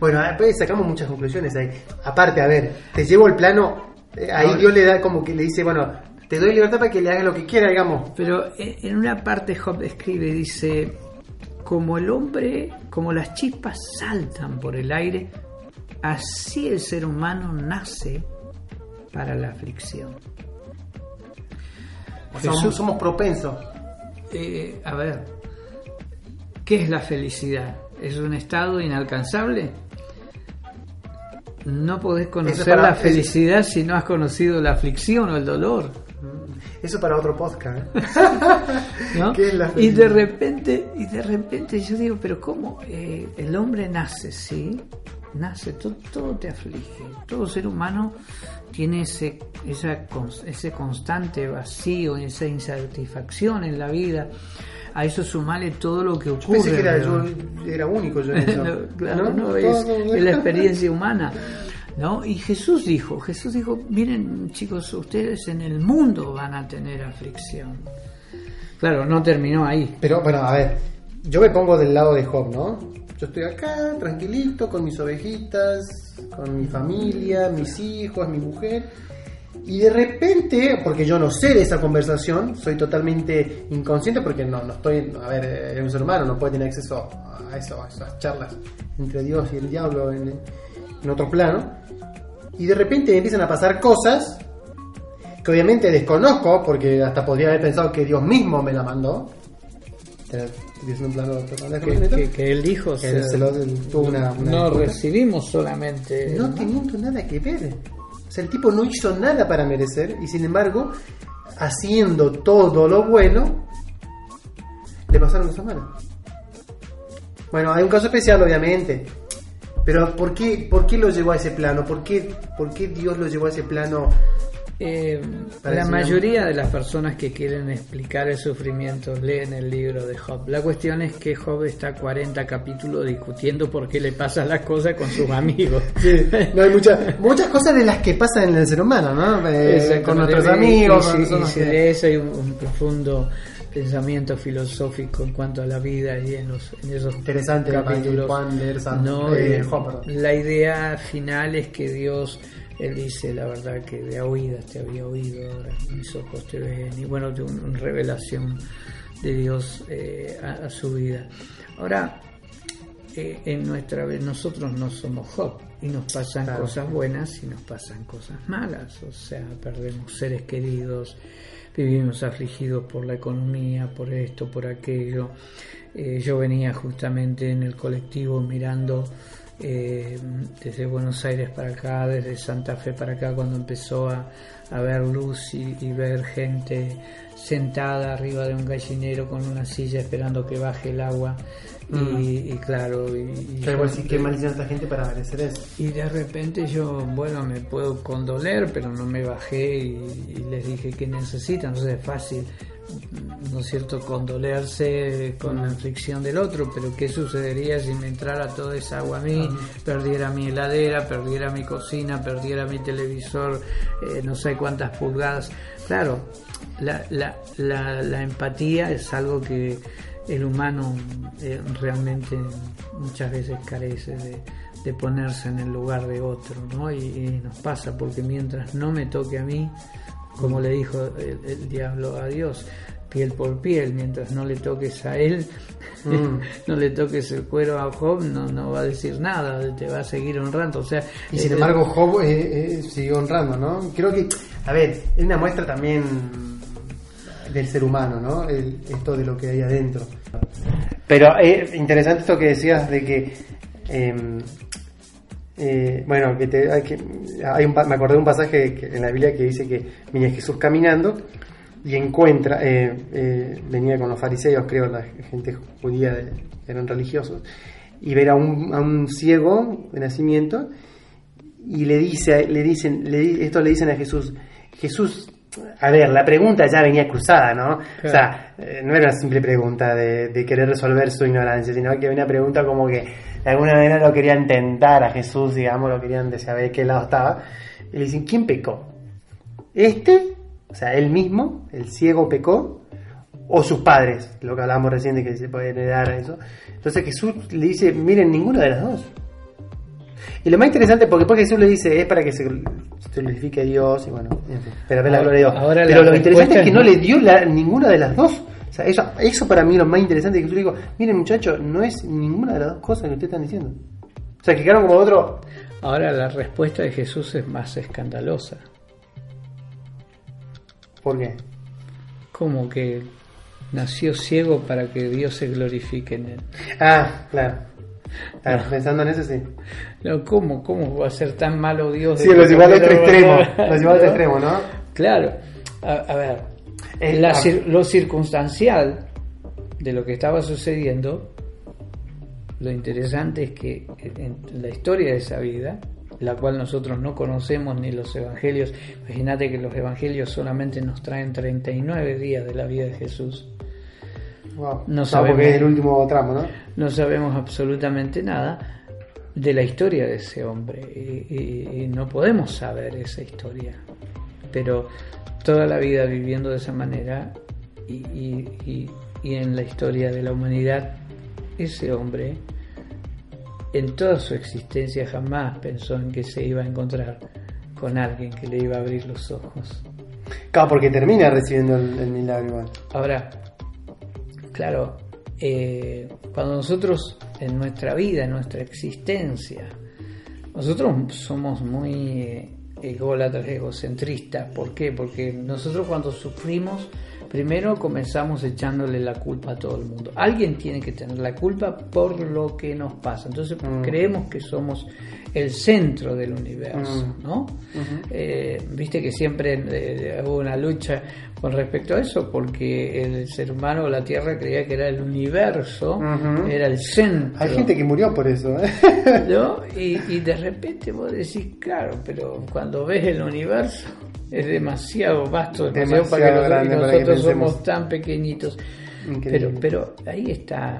Bueno, después sacamos muchas conclusiones ahí. Aparte, a ver, te llevo el plano, eh, ahí Dios le da como que le dice, bueno, te doy libertad para que le hagas lo que quiera, digamos. Pero en una parte Job escribe, dice, como el hombre, como las chispas saltan por el aire, así el ser humano nace para la aflicción. somos, propensos. Eh, a ver, ¿qué es la felicidad? ¿Es un estado inalcanzable? No podés conocer la felicidad si no has conocido la aflicción o el dolor. Eso para otro podcast. ¿eh? y de repente, y de repente yo digo, pero ¿cómo? Eh, el hombre nace, ¿sí? Nace, todo, todo, te aflige. Todo ser humano tiene ese, esa, ese constante vacío, esa insatisfacción en la vida. A eso sumale todo lo que ocurre. Yo pensé que era, yo, era único yo en eso. claro, no, es, es la experiencia humana. ¿no? Y Jesús dijo, Jesús dijo, miren chicos, ustedes en el mundo van a tener aflicción. Claro, no terminó ahí. Pero bueno, a ver, yo me pongo del lado de Job, ¿no? Yo estoy acá, tranquilito, con mis ovejitas, con mi familia, mis hijos, mi mujer. Y de repente, porque yo no sé de esa conversación, soy totalmente inconsciente porque no, no estoy, a ver, es un ser humano, no puede tener acceso a eso, a esas charlas entre Dios y el diablo en, en otro plano, y de repente empiezan a pasar cosas que obviamente desconozco, porque hasta podría haber pensado que Dios mismo me la mandó. que, él dijo no recibimos solamente no, tengo nada que ver. O sea el tipo no hizo nada para merecer y sin embargo haciendo todo lo bueno le pasaron cosas malas bueno hay un caso especial obviamente pero ¿por qué, ¿por qué lo llevó a ese plano? ¿Por qué, por qué Dios lo llevó a ese plano? Eh, la mayoría de las personas que quieren explicar el sufrimiento leen el libro de Job. La cuestión es que Job está 40 capítulos discutiendo por qué le pasan las cosas con sus amigos. Sí, no hay muchas muchas cosas de las que pasan en el ser humano, ¿no? Eh, con nuestros amigos. Y, y, eso hay un profundo pensamiento filosófico en cuanto a la vida y en, los, en esos Interesante capítulos. no, eh, la idea final es que Dios él dice la verdad que de oídas te había oído, ahora mis ojos te ven, y bueno, de una revelación de Dios eh, a, su vida. Ahora, eh, en nuestra nosotros no somos Job y nos pasan cosas buenas y nos pasan cosas malas, o sea, perdemos seres queridos, vivimos afligidos por la economía, por esto, por aquello. Eh, yo venía justamente en el colectivo mirando eh, desde Buenos Aires para acá, desde Santa Fe para acá, cuando empezó a, ver luz y, y, ver gente sentada arriba de un gallinero con una silla esperando que baje el agua. Y, y, claro, y, y sí, qué mal esta gente para merecer eso. y de repente yo, bueno, me puedo condoler, pero no me bajé y, y les dije que necesitan, entonces es fácil, ¿no es cierto?, condolerse con la aflicción del otro, pero ¿qué sucedería si me entrara toda esa agua a mí, perdiera mi heladera, perdiera mi cocina, perdiera mi televisor, eh, no sé cuántas pulgadas? Claro, la, la, la, la empatía es algo que el humano eh, realmente muchas veces carece de, de, ponerse en el lugar de otro, ¿no? Y, y, nos pasa, porque mientras no me toque a mí, como le dijo el, el, diablo a Dios, piel por piel, mientras no le toques a él, mm. no le toques el cuero a Job, no, no va a decir nada, te va a seguir honrando, o sea... Y sin eh, embargo Job eh, eh, siguió honrando, ¿no? Creo que, a ver, es una muestra también del ser humano, ¿no? El, esto de lo que hay adentro. Pero es eh, interesante esto que decías de que, eh, eh, bueno, que, te, hay que hay un, me acordé de un pasaje en la Biblia que dice que venía Jesús caminando y encuentra, eh, venía con los fariseos, creo, la gente judía, eran religiosos, y ver a un, a un ciego de nacimiento y le dice, le dicen, le, esto le dicen a Jesús, Jesús a ver, la pregunta ya venía cruzada, ¿no? Claro. O sea, eh, no era una simple pregunta de, de, querer resolver su ignorancia, sino que una pregunta como que de alguna manera lo querían tentar a Jesús, digamos, lo querían de saber qué lado estaba. Y le dicen, ¿quién pecó? ¿Este? O sea, él mismo, el ciego pecó, o sus padres, lo que hablábamos recién de que se puede heredar eso. Entonces Jesús le dice, miren, ninguno de las dos. Y lo más interesante, porque después Jesús le dice, es para que se, glorifique a Dios, y bueno, en fin, pero la gloria de Dios. Ahora pero lo interesante es que no le dio la, ninguna de las dos. O sea, eso, eso para mí es lo más interesante que Jesús le digo, miren muchachos, no es ninguna de las dos cosas que ustedes están diciendo. O sea, que quedaron como otro... Ahora la respuesta de Jesús es más escandalosa. ¿Por qué? Como que nació ciego para que Dios se glorifique en él. Ah, claro. Claro, pensando en eso, sí. No, ¿cómo, ¿Cómo va a ser tan malo Dios? Sí, lo llevó al otro extremo. Lo llevó al otro extremo, ¿no? Claro. A, a ver, Eh, la lo circunstancial de lo que estaba sucediendo, lo interesante es que en la historia de esa vida, la cual nosotros no conocemos ni los evangelios, imagínate que los evangelios solamente nos traen 39 días de la vida de Jesús. Wow. No sabemos. porque es el último tramo, ¿no? no sabemos absolutamente nada de la historia de ese hombre y, y- y no podemos saber esa historia. Pero toda la vida viviendo de esa manera y, y- y- y en la historia de la humanidad, ese hombre en toda su existencia jamás pensó en que se iba a encontrar con alguien que le iba a abrir los ojos. Claro, porque termina recibiendo el, el milagro. Ahora, claro, eh, cuando nosotros en nuestra vida, en nuestra existencia, nosotros somos muy eh, ególatras, egocentristas. ¿Por qué? Porque nosotros cuando sufrimos, primero comenzamos echándole la culpa a todo el mundo. Alguien tiene que tener la culpa por lo que nos pasa. Entonces Mm. creemos que somos el centro del universo, Mm. ¿no? Eh, Viste que siempre eh, hubo una lucha con respecto a eso, porque el ser humano, la Tierra, creía que era el universo, era el centro. Hay gente que murió por eso, ¿eh? ¿no? Y, y de repente vos decís, claro, pero cuando ves el universo es demasiado vasto, demasiado, Demasiado para que nosotros, grande y para que nosotros somos tan pequeñitos. Pero, pero ahí está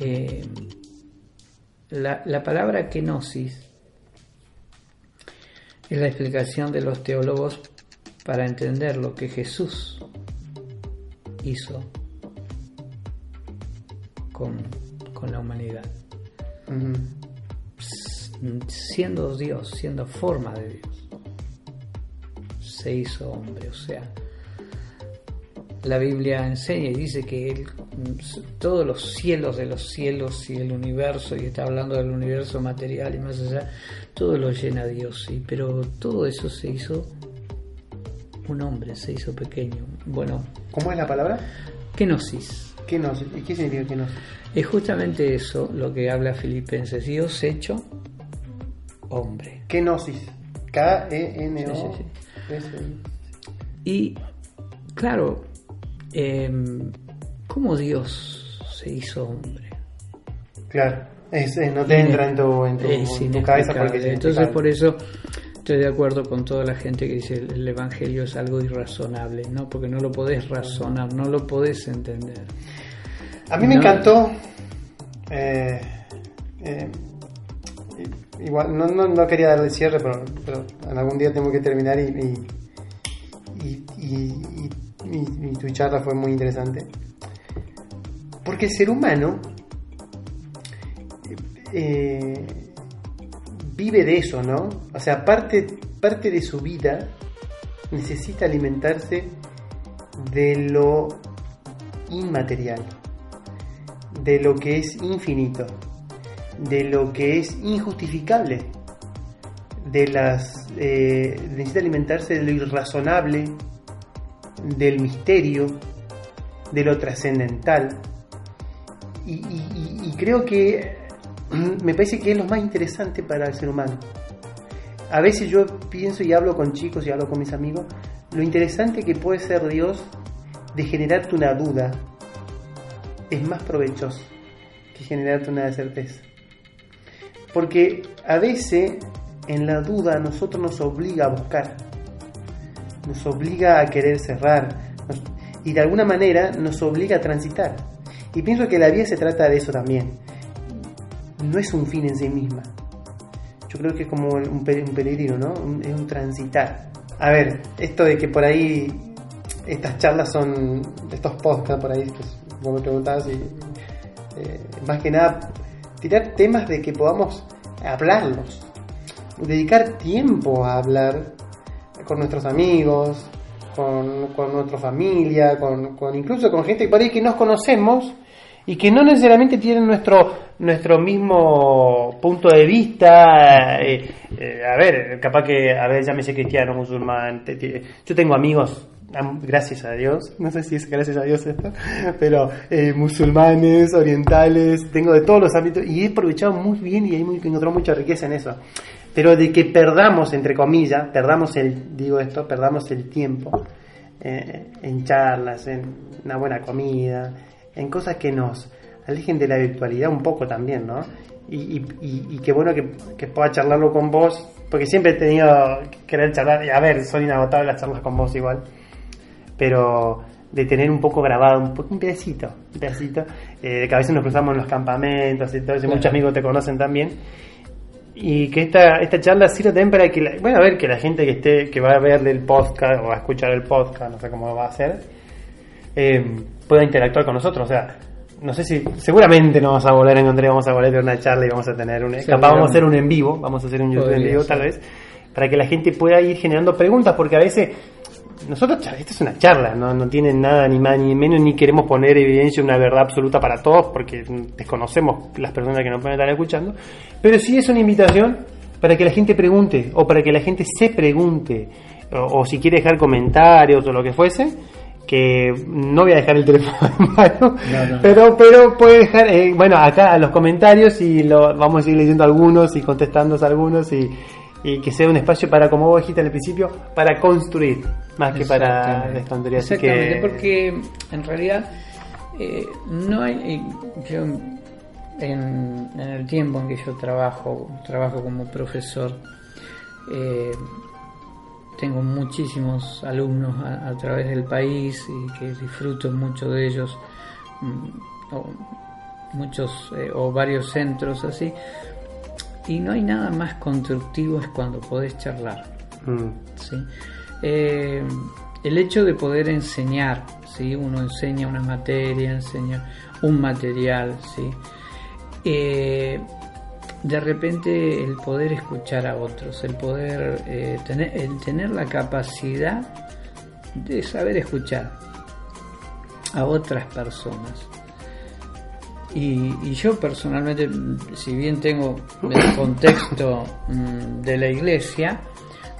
eh, la, la palabra kenosis es la explicación de los teólogos para entender lo que Jesús hizo con, con la humanidad. Siendo Dios, siendo forma de Dios, se hizo hombre. O sea, la Biblia enseña y dice que Él, todos los cielos de los cielos y el universo, y está hablando del universo material y más allá, todo lo llena Dios. Y, pero todo eso se hizo un hombre, se hizo pequeño. Bueno, ¿Cómo es la palabra? kenosis. Kenosis. ¿Y qué significa kenosis? Es justamente eso lo que habla Filipenses. Dios hecho hombre. Kenosis. K-E-N-O. Sí, Y claro, em, ¿cómo Dios se hizo hombre? Claro, es, no te entra en tu, en tu, en tu cabeza porque Entonces por eso estoy de acuerdo con toda la gente que dice el, el Evangelio es algo irrazonable, ¿no? Porque no lo podés razonar, no lo podés entender. A mí me encantó. Eh, eh, igual, no, no, no, quería darle cierre, pero, pero, algún día tengo que terminar y, y, y, y, tu charla fue muy interesante. Porque el ser humano eh, vive de eso, ¿no? O sea, parte, parte de su vida necesita alimentarse de lo inmaterial de lo que es infinito, de lo que es injustificable, de las eh, necesita alimentarse de lo irrazonable, del misterio, de lo trascendental. Y, creo que me parece que es lo más interesante para el ser humano. A veces yo pienso y hablo con chicos y hablo con mis amigos, lo interesante que puede ser Dios de generarte una duda, es más provechoso que generarte una certeza. Porque a veces en la duda nosotros nos obliga a buscar, nos obliga a querer cerrar y de alguna manera nos obliga a transitar. Y pienso que la vida se trata de eso también. No es un fin en sí misma. Yo creo que es como un, peregrino, ¿no? es un transitar. A ver, esto de que por ahí estas charlas son, estos podcasts por ahí, pues, vos me preguntabas y eh, más que nada tirar temas de que podamos hablarlos, dedicar tiempo a hablar con nuestros amigos, con, nuestra familia, con, incluso con gente por ahí que nos conocemos y que no necesariamente tienen nuestro nuestro mismo punto de vista. Eh, eh, a ver, capaz que, a ver, llámese cristiano, musulmán. yo tengo amigos gracias a Dios, no sé si es gracias a Dios esto, pero eh, musulmanes, orientales, tengo de todos los ámbitos y he aprovechado muy bien y he encontrado mucha riqueza en eso. Pero de que perdamos, entre comillas, perdamos el, digo esto, perdamos el tiempo eh, en charlas, en una buena comida, en cosas que nos alejen de la virtualidad un poco también, ¿no? Y, y, qué bueno que, que, pueda charlarlo con vos, porque siempre he tenido que querer charlar, y a ver, son inagotables las charlas con vos igual pero de tener un poco grabado, un, un pedacito, un pedacito, eh, que a veces nos cruzamos en los campamentos y todo eso, muchos amigos te conocen también. Y que esta, esta charla sirva también para que, la, bueno, a ver, que la gente que esté, que va a ver el podcast o a escuchar el podcast, no sé cómo va a hacer, eh, pueda interactuar con nosotros. O sea, no sé si, seguramente no vamos a volver a encontrar, vamos a volver a una charla y vamos a tener un, capaz vamos a hacer un en vivo, vamos a hacer un YouTube en vivo tal vez, para que la gente pueda ir generando preguntas, porque a veces nosotros, esto es una charla, ¿no? no tiene nada ni más ni menos, ni queremos poner evidencia una verdad absoluta para todos, porque desconocemos las personas que nos pueden estar escuchando, pero sí es una invitación para que la gente pregunte, o para que la gente se pregunte, o, si quiere dejar comentarios o lo que fuese, que no voy a dejar el teléfono en mano, pero pero puede dejar, eh, bueno, acá los comentarios y lo vamos a ir leyendo algunos y contestando algunos y y que sea un espacio para, como vos dijiste al principio, para construir, más que para destruir. Exactamente, porque en realidad eh, no hay... Yo en, el tiempo en que yo trabajo, trabajo como profesor, eh, tengo muchísimos alumnos a, través del país y que disfruto mucho de ellos, mm, o muchos eh, o varios centros así, y no hay nada más constructivo es cuando podés charlar. Mm. Eh, el hecho de poder enseñar, ¿sí? uno enseña una materia, enseña un material, ¿sí? Eh, de repente el poder escuchar a otros, el poder eh, tener, el tener la capacidad de saber escuchar a otras personas. Y, yo personalmente, si bien tengo el contexto mm, de la iglesia,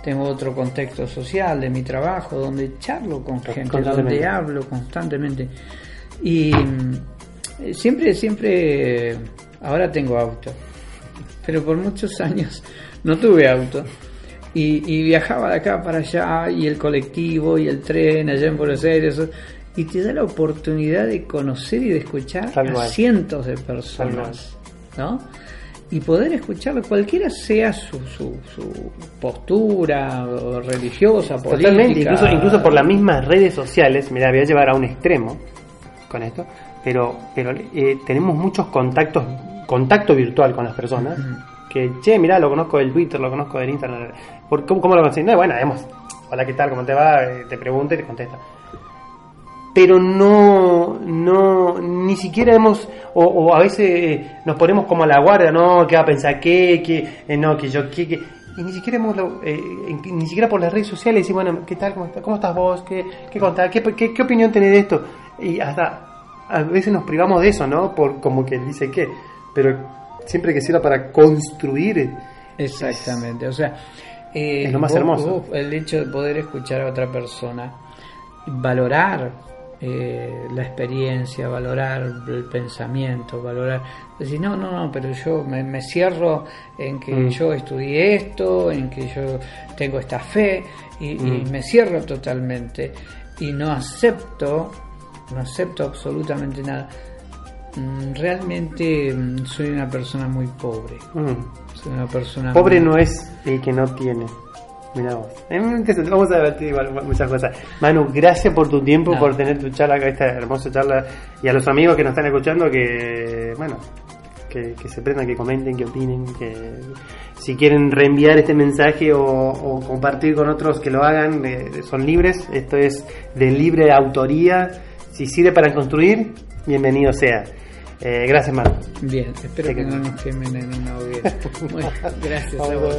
tengo otro contexto social, de mi trabajo, donde charlo con gente, donde hablo constantemente. Y mm, siempre, siempre, ahora tengo auto, pero por muchos años no tuve auto. Y, viajaba de acá para allá, y el colectivo, y el tren allá en Buenos Aires, y te da la oportunidad de conocer y de escuchar a cientos de personas, ¿no? y poder escucharlo, cualquiera sea su, su, postura religiosa, política. Totalmente, incluso, incluso por las mismas redes sociales, mira, voy a llevar a un extremo con esto, pero, pero eh, tenemos muchos contactos, contacto virtual con las personas, que, che, mira, lo conozco del Twitter, lo conozco del Internet, ¿Por, cómo, lo conoces? No, bueno, hemos, hola, ¿qué tal? ¿Cómo te va? Eh, te pregunta y te contesta pero no, no, ni siquiera hemos, o, a veces nos ponemos como a la guardia, ¿no? ¿Qué va a pensar? ¿Qué? ¿Qué? Eh, no, que yo, ¿qué? Y ni siquiera hemos, eh, ni siquiera por las redes sociales decimos, bueno, ¿qué tal? ¿Cómo, cómo estás vos? ¿Qué, qué contás? ¿Qué, qué, opinión tenés de esto? Y hasta a veces nos privamos de eso, ¿no? Por como que dice qué, pero siempre que sirva para construir. Exactamente, o sea, eh, es lo más hermoso. el hecho de poder escuchar a otra persona, valorar eh, la experiencia, valorar el pensamiento, valorar, decir, no, no, no, pero yo me, cierro en que mm. yo estudié esto, en que yo tengo esta fe y, mm. me cierro totalmente y no acepto, no acepto absolutamente nada. Mm, realmente soy una persona muy pobre. Soy una persona pobre no es el que no tiene Mira Vamos a debatir muchas cosas. Manu, gracias por tu tiempo, por tener tu charla, esta hermosa charla. Y a los amigos que nos están escuchando, que, bueno, que, se prendan, que comenten, que opinen, que si quieren reenviar este mensaje o, compartir con otros, que lo hagan, eh, son libres. Esto es de libre autoría. Si sirve para construir, bienvenido sea. Eh, gracias, Manu. Bien, espero que, no nos quemen en una hoguera. gracias a vos.